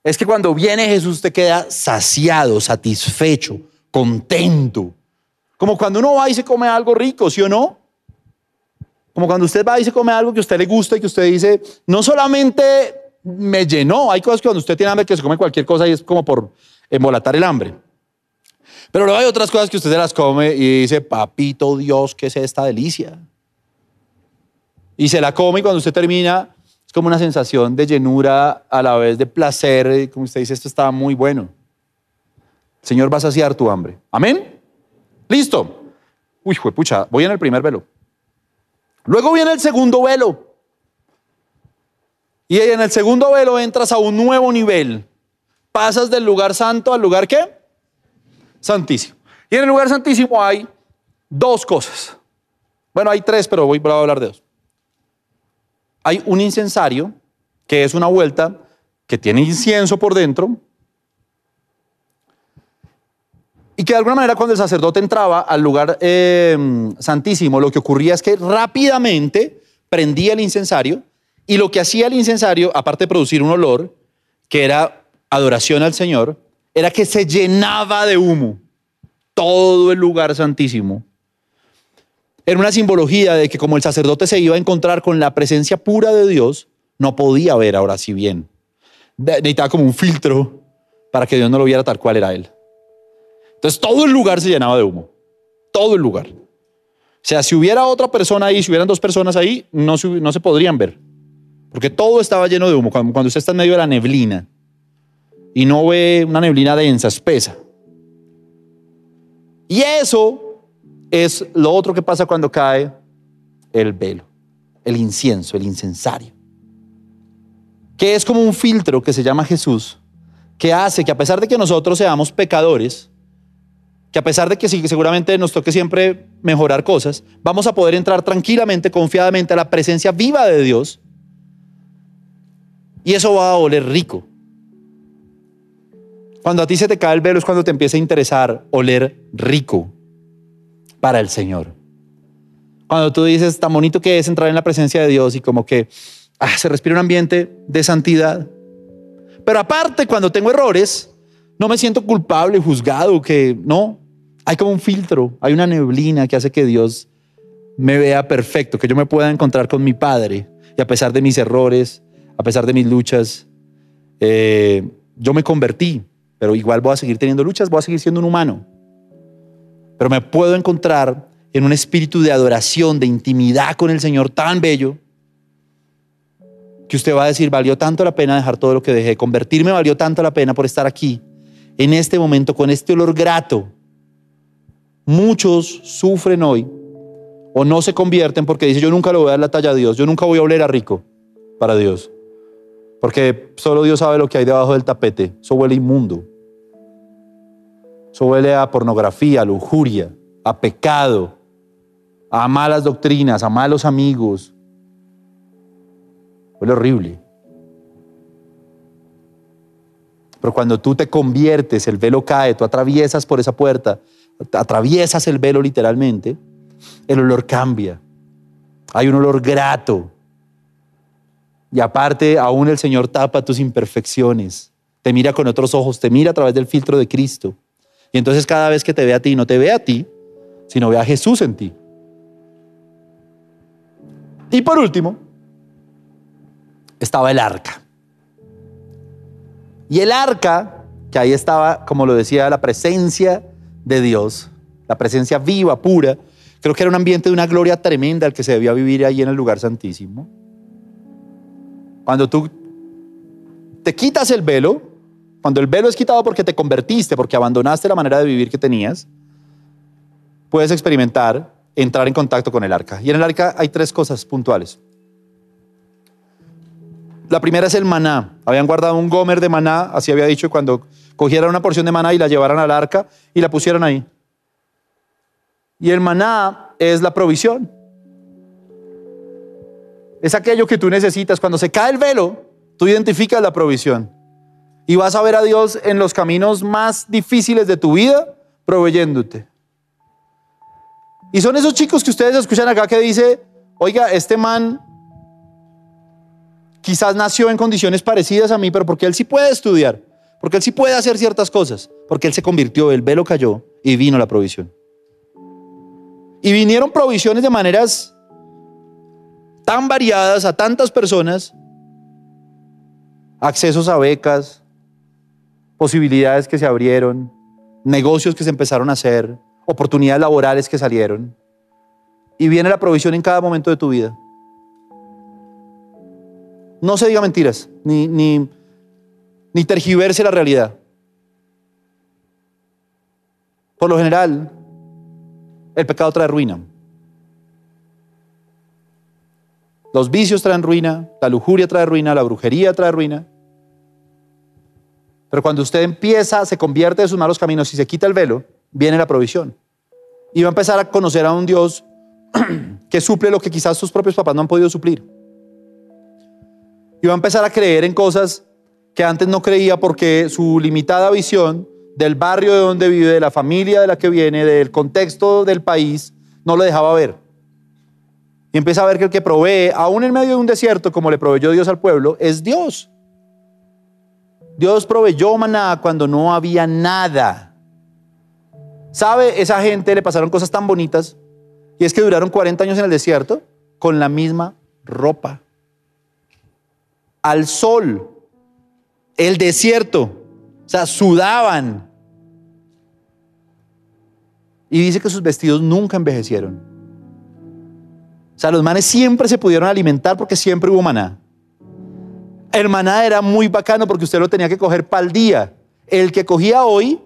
es que cuando viene Jesús te queda saciado, satisfecho, contento. Como cuando uno va y se come algo rico, ¿sí o no? Como cuando usted va y se come algo que a usted le gusta y que usted dice, no solamente me llenó, hay cosas que cuando usted tiene hambre que se come cualquier cosa y es como por embolatar el hambre. Pero luego hay otras cosas que usted se las come y dice, papito Dios, ¿qué es esta delicia? Y se la come y cuando usted termina es como una sensación de llenura a la vez de placer, como usted dice, esto está muy bueno. El Señor va a saciar tu hambre. Amén. Listo. Uy, pucha, voy en el primer velo. Luego viene el segundo velo. Y en el segundo velo entras a un nuevo nivel. Pasas del lugar santo al lugar qué? Santísimo. Y en el lugar santísimo hay dos cosas. Bueno, hay tres, pero voy a hablar de dos. Hay un incensario, que es una vuelta que tiene incienso por dentro, y que de alguna manera cuando el sacerdote entraba al lugar eh, santísimo, lo que ocurría es que rápidamente prendía el incensario y lo que hacía el incensario, aparte de producir un olor, que era adoración al Señor, era que se llenaba de humo todo el lugar santísimo. Era una simbología de que como el sacerdote se iba a encontrar con la presencia pura de Dios, no podía ver ahora sí bien. Necesitaba como un filtro para que Dios no lo viera tal cual era él. Entonces todo el lugar se llenaba de humo. Todo el lugar. O sea, si hubiera otra persona ahí, si hubieran dos personas ahí, no se, no se podrían ver. Porque todo estaba lleno de humo. Cuando, cuando usted está en medio de la neblina y no ve una neblina densa, espesa. Y eso es lo otro que pasa cuando cae el velo, el incienso, el incensario. Que es como un filtro que se llama Jesús, que hace que a pesar de que nosotros seamos pecadores, que a pesar de que seguramente nos toque siempre mejorar cosas, vamos a poder entrar tranquilamente, confiadamente a la presencia viva de Dios. Y eso va a oler rico. Cuando a ti se te cae el velo es cuando te empieza a interesar oler rico para el Señor. Cuando tú dices, tan bonito que es entrar en la presencia de Dios y como que ah, se respira un ambiente de santidad. Pero aparte, cuando tengo errores, no me siento culpable, juzgado, que no, hay como un filtro, hay una neblina que hace que Dios me vea perfecto, que yo me pueda encontrar con mi Padre. Y a pesar de mis errores, a pesar de mis luchas, eh, yo me convertí, pero igual voy a seguir teniendo luchas, voy a seguir siendo un humano. Pero me puedo encontrar en un espíritu de adoración, de intimidad con el Señor tan bello, que usted va a decir, valió tanto la pena dejar todo lo que dejé, convertirme valió tanto la pena por estar aquí, en este momento, con este olor grato Muchos sufren hoy o no se convierten porque dicen, yo nunca le voy a dar la talla a Dios, yo nunca voy a oler a rico para Dios. Porque solo Dios sabe lo que hay debajo del tapete. Eso huele inmundo. Eso huele a pornografía, a lujuria, a pecado, a malas doctrinas, a malos amigos. Huele horrible. Pero cuando tú te conviertes, el velo cae, tú atraviesas por esa puerta atraviesas el velo literalmente, el olor cambia. Hay un olor grato. Y aparte, aún el Señor tapa tus imperfecciones. Te mira con otros ojos, te mira a través del filtro de Cristo. Y entonces cada vez que te ve a ti, no te ve a ti, sino ve a Jesús en ti. Y por último, estaba el arca. Y el arca, que ahí estaba, como lo decía, la presencia de Dios, la presencia viva, pura. Creo que era un ambiente de una gloria tremenda el que se debía vivir ahí en el lugar santísimo. Cuando tú te quitas el velo, cuando el velo es quitado porque te convertiste, porque abandonaste la manera de vivir que tenías, puedes experimentar entrar en contacto con el arca. Y en el arca hay tres cosas puntuales. La primera es el maná. Habían guardado un gomer de maná, así había dicho, cuando cogieran una porción de maná y la llevaran al arca y la pusieran ahí. Y el maná es la provisión. Es aquello que tú necesitas. Cuando se cae el velo, tú identificas la provisión. Y vas a ver a Dios en los caminos más difíciles de tu vida, proveyéndote. Y son esos chicos que ustedes escuchan acá que dice, oiga, este man quizás nació en condiciones parecidas a mí, pero porque él sí puede estudiar. Porque Él sí puede hacer ciertas cosas. Porque Él se convirtió, el velo cayó y vino la provisión. Y vinieron provisiones de maneras tan variadas a tantas personas. Accesos a becas, posibilidades que se abrieron, negocios que se empezaron a hacer, oportunidades laborales que salieron. Y viene la provisión en cada momento de tu vida. No se diga mentiras, ni, ni, ni tergiverse la realidad. Por lo general, El pecado trae ruina. Los vicios traen ruina, la lujuria trae ruina, la brujería trae ruina. Pero cuando usted empieza, se convierte de sus malos caminos y se quita el velo, viene la provisión. Y va a empezar a conocer a un Dios que suple lo que quizás sus propios papás no han podido suplir. Y va a empezar a creer en cosas que antes no creía porque su limitada visión del barrio de donde vive, de la familia de la que viene, del contexto del país, no lo dejaba ver. Y empieza a ver que el que provee, aún en medio de un desierto, como le proveyó Dios al pueblo, es Dios. Dios proveyó maná cuando no había nada. ¿Sabe? Esa gente le pasaron cosas tan bonitas. Y es que duraron 40 años en el desierto con la misma ropa. Al sol. El desierto. O sea, sudaban. Y dice que sus vestidos nunca envejecieron. O sea, los manes siempre se pudieron alimentar porque siempre hubo maná. El maná era muy bacano porque usted lo tenía que coger para el día. El que cogía hoy,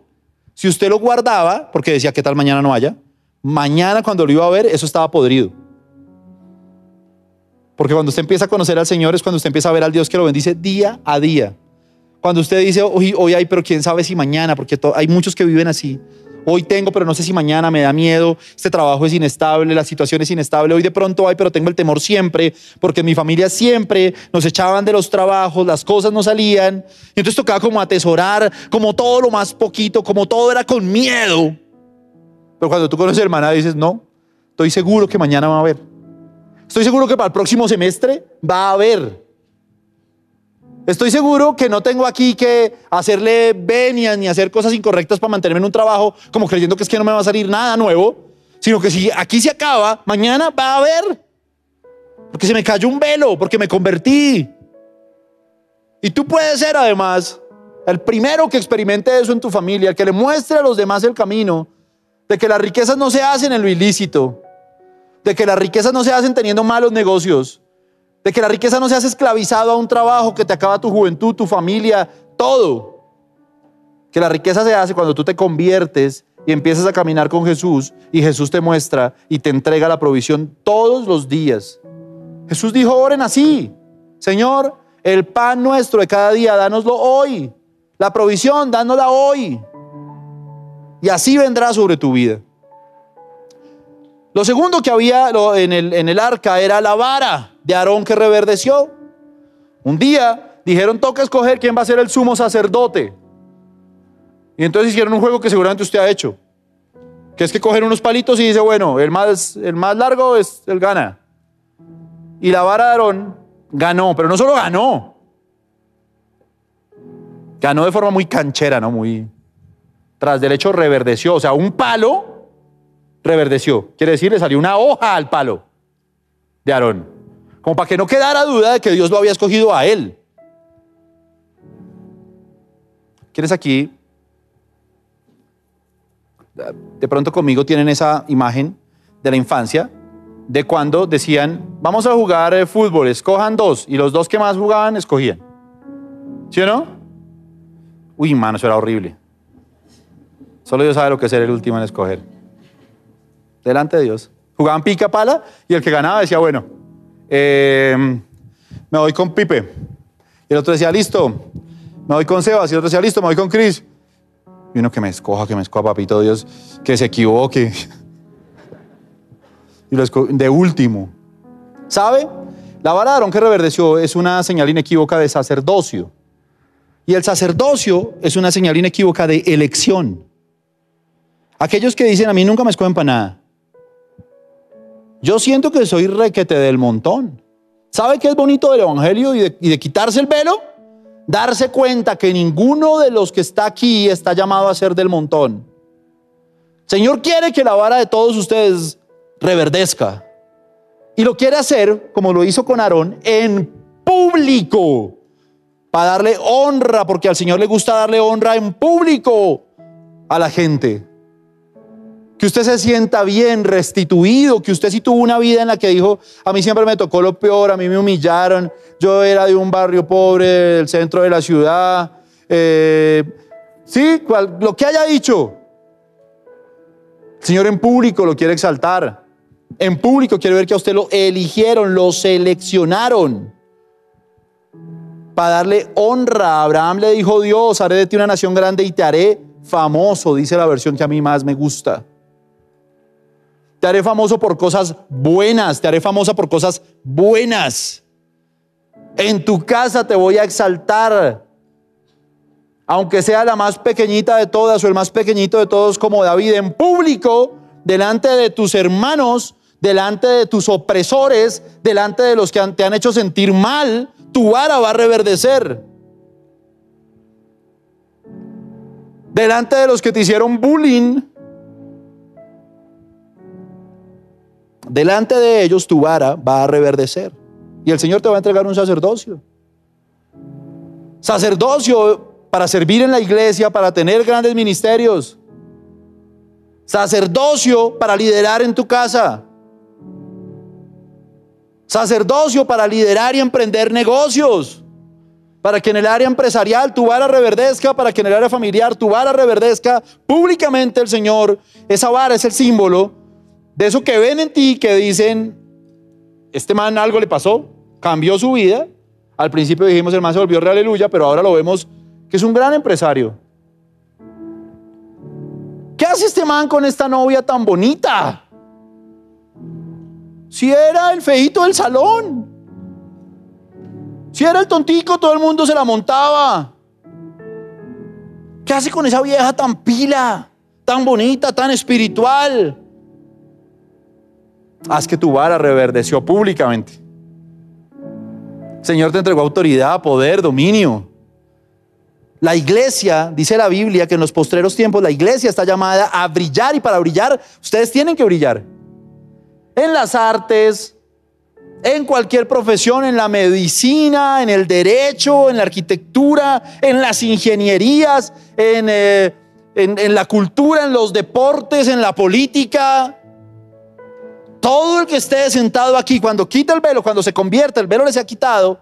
si usted lo guardaba, porque decía que tal mañana no haya, mañana cuando lo iba a ver, eso estaba podrido. Porque cuando usted empieza a conocer al Señor es cuando usted empieza a ver al Dios que lo bendice día a día. Cuando usted dice, hoy, hoy hay, pero quién sabe si mañana, porque hay muchos que viven así. Hoy tengo, pero no sé si mañana me da miedo. Este trabajo es inestable, la situación es inestable. Hoy de pronto hay, pero tengo el temor siempre, porque en mi familia siempre nos echaban de los trabajos, las cosas no salían. Y entonces tocaba como atesorar, como todo lo más poquito, como todo era con miedo. Pero cuando tú conoces a hermana dices, no, estoy seguro que mañana va a haber. Estoy seguro que para el próximo semestre va a haber. Estoy seguro que no tengo aquí que hacerle venias ni hacer cosas incorrectas para mantenerme en un trabajo como creyendo que es que no me va a salir nada nuevo, sino que si aquí se acaba, mañana va a haber. Porque se me cayó un velo, porque me convertí. Y tú puedes ser además el primero que experimente eso en tu familia, el que le muestre a los demás el camino de que las riquezas no se hacen en lo ilícito, de que las riquezas no se hacen teniendo malos negocios, de que la riqueza no se hace esclavizado a un trabajo que te acaba tu juventud, tu familia, todo. Que la riqueza se hace cuando tú te conviertes y empiezas a caminar con Jesús y Jesús te muestra y te entrega la provisión todos los días. Jesús dijo, oren así, Señor, el pan nuestro de cada día, dánoslo hoy. La provisión, dánosla hoy. Y así vendrá sobre tu vida. Lo segundo que había en el, arca era la vara de Aarón que reverdeció. Un día dijeron, toca escoger quién va a ser el sumo sacerdote. Y entonces hicieron un juego que seguramente usted ha hecho. Que es que cogen unos palitos y dice, bueno, el más, el más largo es el gana. Y la vara de Aarón ganó, pero no solo ganó. Ganó de forma muy canchera, ¿no? Muy... Tras del hecho reverdeció. O sea, un palo reverdeció. Quiere decir, le salió una hoja al palo de Aarón. Como para que no quedara duda de que Dios lo había escogido a él. ¿Quieres aquí? De pronto conmigo tienen esa imagen de la infancia, de cuando decían, vamos a jugar eh, fútbol, escojan dos, y los dos que más jugaban escogían. ¿Sí o no? Uy, mano, eso era horrible. Solo Dios sabe lo que es ser el último en escoger. Delante de Dios. Jugaban pica pala y el que ganaba decía, bueno, Em, me voy con Pipe. Y el otro decía, listo, me voy con Sebas. Y el otro decía, listo, me voy con Chris. Y uno que me escoja, que me escoja, papito Dios, que se equivoque. Y lo de último. ¿Sabe? La vara de Aarón que reverdeció es una señal inequívoca de sacerdocio. Y el sacerdocio es una señal inequívoca de elección. Aquellos que dicen, a mí nunca me escogen para nada. Yo siento que soy requete del montón. ¿Sabe qué es bonito del Evangelio y de, quitarse el velo? Darse cuenta que ninguno de los que está aquí está llamado a ser del montón. Señor quiere que la vara de todos ustedes reverdezca. Y lo quiere hacer, como lo hizo con Aarón, en público. Para darle honra, porque al Señor le gusta darle honra en público a la gente que usted se sienta bien, restituido, que usted sí tuvo una vida en la que dijo, a mí siempre me tocó lo peor, a mí me humillaron, yo era de un barrio pobre del centro de la ciudad, eh, sí, lo que haya dicho, El Señor en público lo quiere exaltar. En público quiere ver que a usted lo eligieron, lo seleccionaron para darle honra. Abraham le dijo Dios, haré de ti una nación grande y te haré famoso, dice la versión que a mí más me gusta. Te haré famoso por cosas buenas, te haré famosa por cosas buenas. En tu casa te voy a exaltar. Aunque sea la más pequeñita de todas o el más pequeñito de todos como David, en público, delante de tus hermanos, delante de tus opresores, delante de los que te han hecho sentir mal, tu vara va a reverdecer. Delante de los que te hicieron bullying, delante de ellos tu vara va a reverdecer. Y el Señor te va a entregar un sacerdocio. Sacerdocio para servir en la iglesia, para tener grandes ministerios. Sacerdocio para liderar en tu casa. Sacerdocio para liderar y emprender negocios. Para que en el área empresarial tu vara reverdezca, para que en el área familiar tu vara reverdezca públicamente el Señor. Esa vara es el símbolo de eso que ven en ti, que dicen, este man algo le pasó, cambió su vida. Al principio dijimos, el man se volvió re aleluya, pero ahora lo vemos que es un gran empresario. ¿Qué hace este man con esta novia tan bonita? Si era el feito del salón. Si era el tontico, todo el mundo se la montaba. ¿Qué hace con esa vieja tan pila, tan bonita, tan espiritual? Haz que tu vara reverdeció públicamente. Señor te entregó autoridad, poder, dominio. La iglesia, dice la Biblia, que en los postreros tiempos la iglesia está llamada a brillar y para brillar ustedes tienen que brillar en las artes, en cualquier profesión, en la medicina, en el derecho, en la arquitectura, en las ingenierías, eh, en, en la cultura, en los deportes, en la política. Todo el que esté sentado aquí, cuando quita el velo, cuando se convierte, el velo le se ha quitado,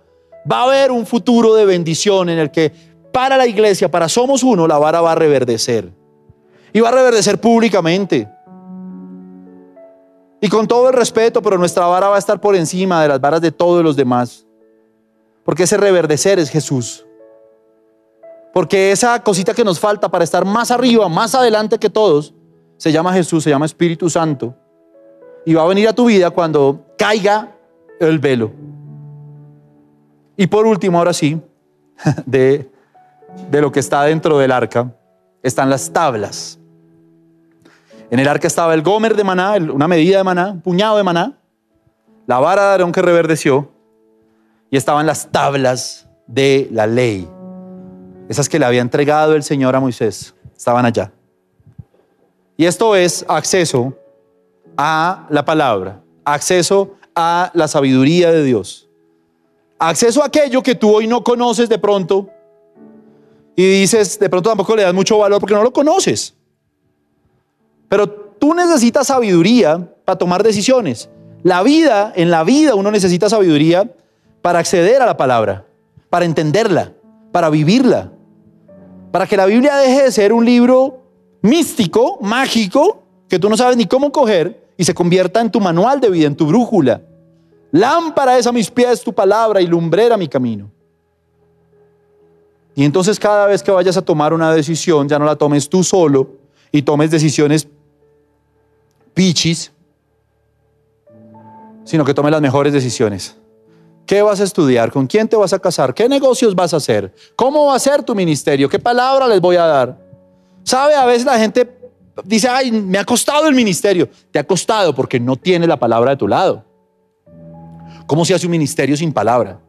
va a haber un futuro de bendición en el que para la iglesia, para Somos Uno, la vara va a reverdecer. Y va a reverdecer públicamente. Y con todo el respeto, pero nuestra vara va a estar por encima de las varas de todos los demás. Porque ese reverdecer es Jesús. Porque esa cosita que nos falta para estar más arriba, más adelante que todos, se llama Jesús, se llama Espíritu Santo. Y va a venir a tu vida cuando caiga el velo. Y por último, ahora sí, de, de lo que está dentro del arca, están las tablas. En el arca estaba el gomer de maná, una medida de maná, un puñado de maná, la vara de Aarón que reverdeció, y estaban las tablas de la ley, esas que le había entregado el Señor a Moisés, estaban allá. Y esto es acceso a la palabra, acceso a la sabiduría de Dios, acceso a aquello que tú hoy no conoces de pronto y dices, de pronto tampoco le das mucho valor porque no lo conoces. Pero tú necesitas sabiduría para tomar decisiones. La vida, en la vida uno necesita sabiduría para acceder a la palabra, para entenderla, para vivirla, para que la Biblia deje de ser un libro místico, mágico, que tú no sabes ni cómo coger y se convierta en tu manual de vida, en tu brújula. Lámpara es a mis pies tu palabra y lumbrera mi camino. Y entonces cada vez que vayas a tomar una decisión, ya no la tomes tú solo y tomes decisiones pichis, sino que tome las mejores decisiones. ¿Qué vas a estudiar? ¿Con quién te vas a casar? ¿Qué negocios vas a hacer? ¿Cómo va a ser tu ministerio? ¿Qué palabra les voy a dar? ¿Sabe? A veces la gente dice, ay, me ha costado el ministerio. Te ha costado porque no tiene la palabra de tu lado. ¿Cómo se hace un ministerio sin palabra?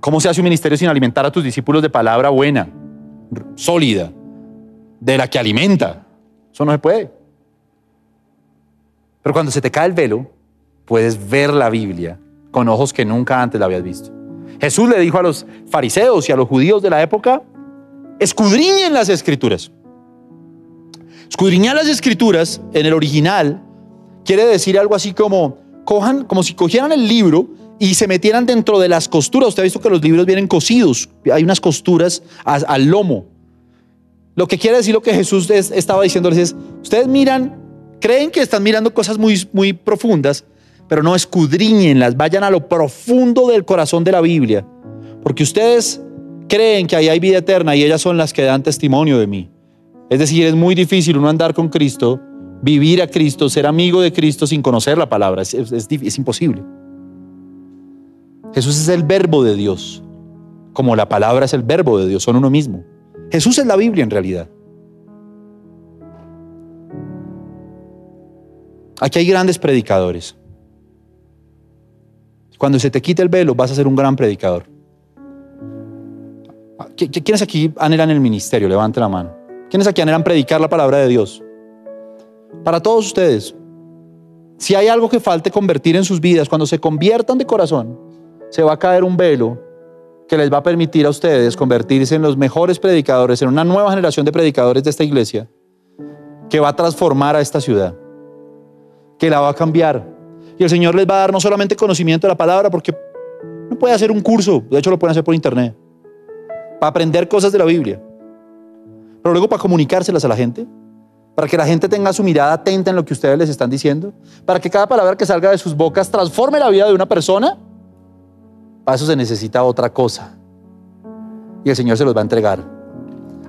¿Cómo se hace un ministerio sin alimentar a tus discípulos de palabra buena, sólida, de la que alimenta? Eso no se puede. Pero cuando se te cae el velo, puedes ver la Biblia con ojos que nunca antes la habías visto. Jesús le dijo a los fariseos y a los judíos de la época, escudriñen las escrituras. Escudriñar las escrituras en el original quiere decir algo así como, cojan, como si cogieran el libro y se metieran dentro de las costuras. Usted ha visto que los libros vienen cosidos, hay unas costuras al lomo Lo que quiere decir lo que Jesús es- estaba diciéndoles es, ustedes miran, creen que están mirando cosas muy, muy profundas, pero no escudriñenlas, vayan a lo profundo del corazón de la Biblia, porque ustedes creen que ahí hay vida eterna y ellas son las que dan testimonio de mí. Es decir, es muy difícil uno andar con Cristo, vivir a Cristo, ser amigo de Cristo sin conocer la palabra, es, es- imposible. Jesús es el verbo de Dios, como la palabra es el verbo de Dios, son uno mismo. Jesús es la Biblia en realidad. Aquí hay grandes predicadores. Cuando se te quite el velo, vas a ser un gran predicador. ¿Qui- qui- ¿Quiénes aquí anhelan el ministerio? Levante la mano. ¿Quiénes aquí anhelan predicar la palabra de Dios? Para todos ustedes, si hay algo que falte convertir en sus vidas, cuando se conviertan de corazón, se va a caer un velo que les va a permitir a ustedes convertirse en los mejores predicadores, en una nueva generación de predicadores de esta iglesia, que va a transformar a esta ciudad, que la va a cambiar. Y el Señor les va a dar no solamente conocimiento de la palabra, porque no puede hacer un curso, de hecho lo pueden hacer por internet, para aprender cosas de la Biblia, pero luego para comunicárselas a la gente, para que la gente tenga su mirada atenta en lo que ustedes les están diciendo, para que cada palabra que salga de sus bocas transforme la vida de una persona. Para eso se necesita otra cosa. Y el Señor se los va a entregar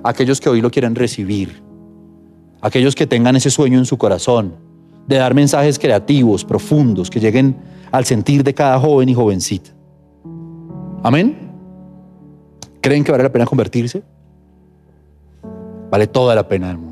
a aquellos que hoy lo quieren recibir, aquellos que tengan ese sueño en su corazón, de dar mensajes creativos, profundos, que lleguen al sentir de cada joven y jovencita. Amén. ¿Creen que vale la pena convertirse? Vale toda la pena del mundo.